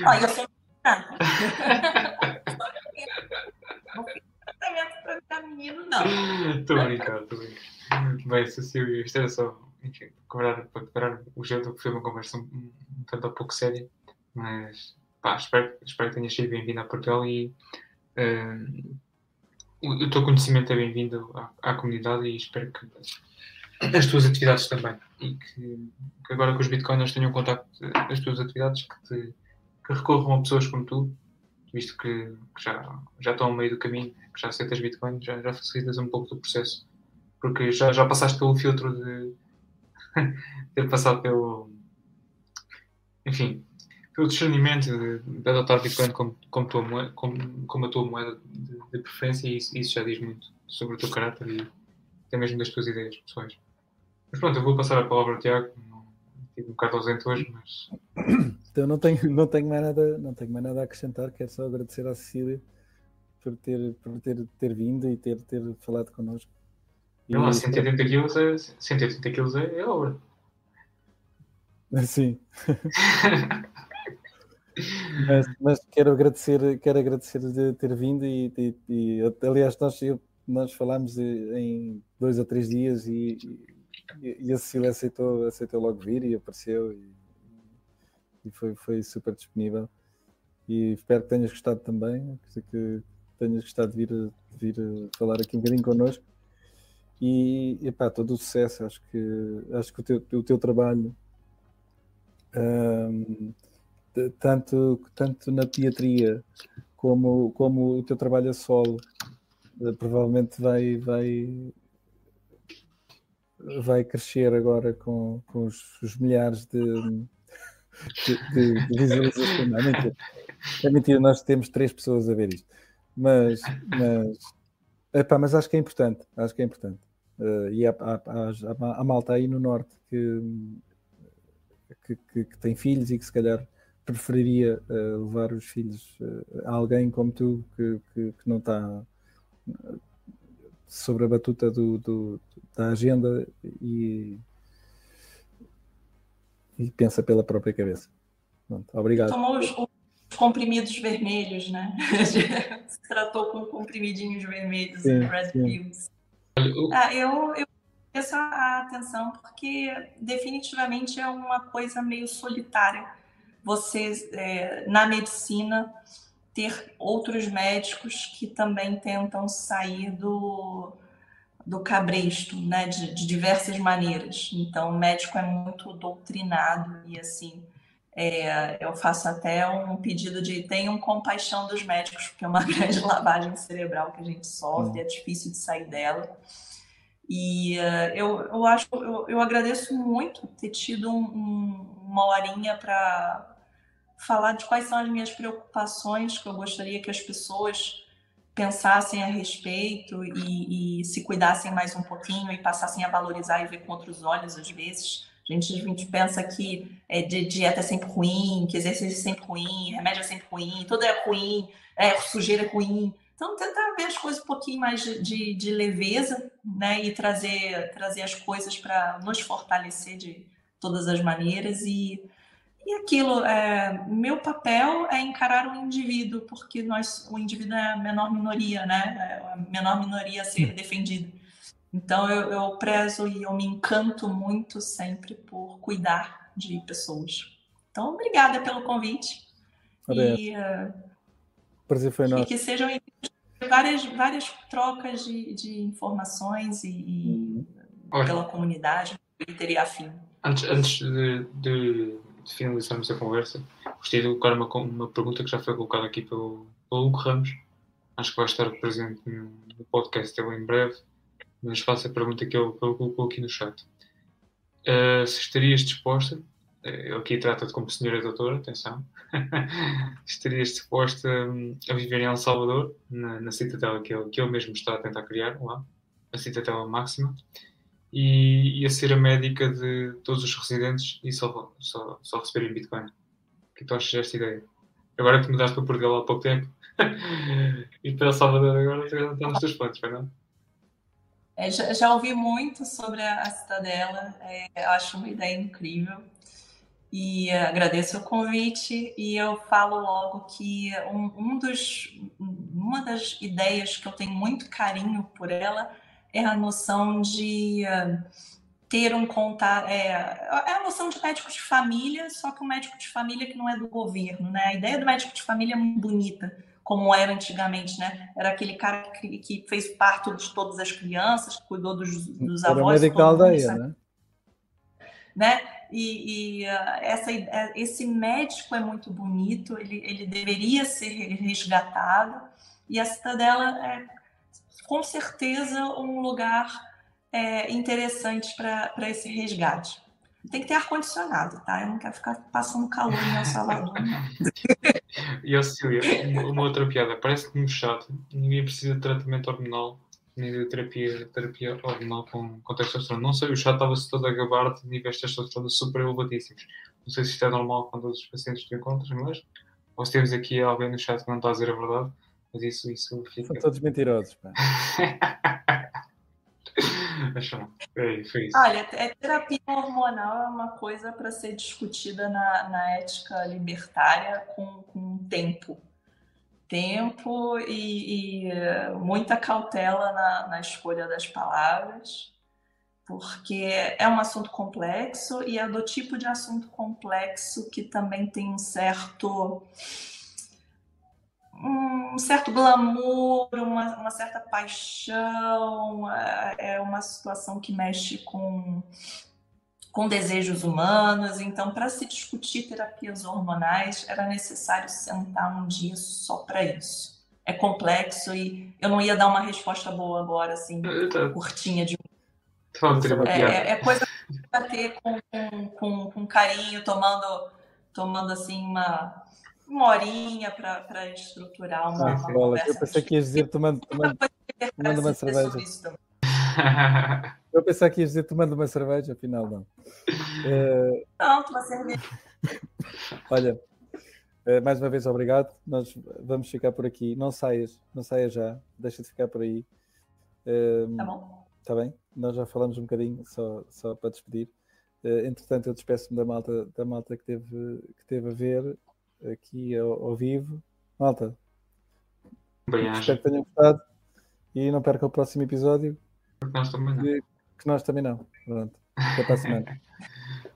Não, eu sou Tratamento para menino, não. Estou brincando, estou brincando. Bem, Cecília, isto era só enfim, quebrar, para quebrar o jeito que foi uma conversa um, um tanto pouco séria, mas pá, espero, espero que tenhas sido bem-vindo a Portugal e. Uh, o teu conhecimento é bem-vindo à, à, comunidade e espero que as tuas atividades também. E que, que agora que os bitcoiners tenham contato das tuas atividades, que, te, que recorram a pessoas como tu, visto que, já, já estão ao meio do caminho, que já aceitas bitcoin, já, já facilitas um pouco do processo. Porque já, já passaste pelo filtro de ter passado pelo. Enfim, pelo discernimento de, de adotar Bitcoin como, como, tua moeda, como, como a tua moeda de, de preferência e isso, isso, já diz muito sobre o teu caráter e até mesmo das tuas ideias pessoais. Mas pronto, eu vou passar a palavra ao Tiago, estive um bocado ausente hoje, mas... Então não tenho, não, tenho mais nada, não tenho mais nada a acrescentar, quero só agradecer à Cecília por ter, por ter, ter vindo e ter, ter falado connosco. Não, 180 quilos é, 180 quilos é, é obra. Sim. mas, mas, quero agradecer, quero agradecer de ter vindo e, e, e aliás nós, nós falámos em dois ou três dias e, e, e a Cecília aceitou, aceitou logo vir e apareceu e, e foi, foi super disponível. E espero que tenhas gostado também, que tenhas gostado de vir, de vir falar aqui um bocadinho connosco. E epá, todo o sucesso, acho que, acho que o teu, o teu trabalho um, tanto, tanto na pediatria como, como o teu trabalho a solo, eh, provavelmente vai, vai, vai crescer agora com, com os, os milhares de, de, de, visualizações. Não, é mentira. é mentira, nós temos três pessoas a ver isto. Mas, mas, epá, mas acho que é importante, acho que é importante. Uh, e há, há, há, há, malta aí no norte que, que, que, que, tem filhos e que se calhar preferiria uh, levar os filhos uh, a alguém como tu que, que, que não está sobre a batuta do, do, da agenda e, e pensa pela própria cabeça. Pronto, obrigado. Tomou os, os, comprimidos vermelhos, né? Se tratou com comprimidinhos vermelhos sim, Red Pills. Ah, eu, eu essa a atenção porque definitivamente é uma coisa meio solitária você, é, na medicina, ter outros médicos que também tentam sair do, do cabresto, né, de, de diversas maneiras. Então, o médico é muito doutrinado e, assim, é, eu faço até um pedido de tenham compaixão dos médicos, porque é uma grande lavagem cerebral que a gente sofre, é difícil de sair dela. E uh, eu, eu acho, eu, eu agradeço muito ter tido um, um, uma horinha para falar de quais são as minhas preocupações, que eu gostaria que as pessoas pensassem a respeito e, e, se cuidassem mais um pouquinho e passassem a valorizar e ver com outros olhos às vezes. A gente, a gente pensa que é, de, dieta é sempre ruim, que exercício é sempre ruim, remédio é sempre ruim, tudo é ruim, é, sujeira é ruim. Então, tentar ver as coisas um pouquinho mais de, de, de leveza, né? E trazer, trazer as coisas para nos fortalecer de todas as maneiras. E, e aquilo, é, meu papel é encarar o indivíduo, porque nós, o indivíduo é a menor minoria, né? É a menor minoria a ser defendida. Então, eu, eu prezo e eu me encanto muito sempre por cuidar de pessoas. Então, obrigada pelo convite. E, uh, prazer foi nosso. E que sejam várias, várias trocas de, de informações e, e pela comunidade, Twitter e afim. Antes, antes de, de, de, finalizarmos a conversa, gostaria de colocar uma, uma pergunta que já foi colocada aqui pelo, pelo Hugo Ramos. Acho que vai estar presente no, no podcast dele em breve, mas faço a pergunta que ele, que ele colocou aqui no chat. Uh, se estarias disposta ele aqui trata-te como senhora doutora, atenção, estarias disposta hum, a viver em El Salvador, na, na citadela que ele, que ele mesmo está a tentar criar lá, a citadela máxima, e, e a ser a médica de todos os residentes e só, só, só receberem Bitcoin. O que tu achas desta ideia? Agora que mudaste para Portugal há pouco tempo e para Salvador agora está nos teus foi não? É, já, já, ouvi muito sobre a, a Citadela, é, acho uma ideia incrível e agradeço o convite e eu falo logo que um, um, dos, uma das ideias que eu tenho muito carinho por ela é a noção de uh, ter um contato, é, é, a noção de médico de família, só que um médico de família que não é do governo, né? A ideia do médico de família é muito bonita, como era antigamente, né? Era aquele cara que, que fez parto de todas as crianças, que cuidou dos, dos avós. Era médico da aldeia, né? né? E, e uh, essa, é, esse médico é muito bonito, ele, ele deveria ser resgatado, e a Cidadela é com certeza um lugar é, interessante para esse resgate. Tem que ter ar-condicionado, tá? Eu não quero ficar passando calor em El Salvador, e a Cília, uma outra piada, parece-me chato, ninguém precisa de tratamento hormonal de terapia, terapia hormonal com, com testosterona. Não sei, o chat estava-se todo a gabar de níveis de testosterona super elevadíssimos. Não sei se isto é normal com todos os pacientes que encontras, mas ou se temos aqui alguém no chat que não está a dizer a verdade, mas isso, isso fica. São todos mentirosos, pá. foi, foi isso. Olha, é, terapia hormonal é uma coisa para ser discutida na, na ética libertária com, com tempo tempo e, e muita cautela na, na, escolha das palavras, porque é um assunto complexo e é do tipo de assunto complexo que também tem um certo um certo glamour, uma, uma certa paixão, é, é uma situação que mexe com com desejos humanos. Então, para se discutir terapias hormonais, era necessário sentar um dia só para isso. É complexo e eu não ia dar uma resposta boa agora, assim, curtinha de. É, é, é coisa para ter com, com, com, carinho, tomando, tomando assim uma, uma horinha para estruturar uma, ah, uma conversa. Eu pensei que ias dizer tomando, tomando, tomando uma cerveja. Eu pensava que ias dizer tomando uma cerveja, afinal não. Uh... Não, uma cerveja. Olha, uh, mais uma vez obrigado. Nós vamos ficar por aqui. Não saias, não saias já. Deixa de ficar por aí. Uh, tá bom. Está bem? Nós já falamos um bocadinho, só, só para despedir. Uh, entretanto, eu despeço-me da malta, da malta que, teve, que teve a ver aqui ao, ao vivo. Malta, Bem, espero que tenham gostado e não perca o próximo episódio porque nós também não. Que nós também não. Pronto. Até para a semana.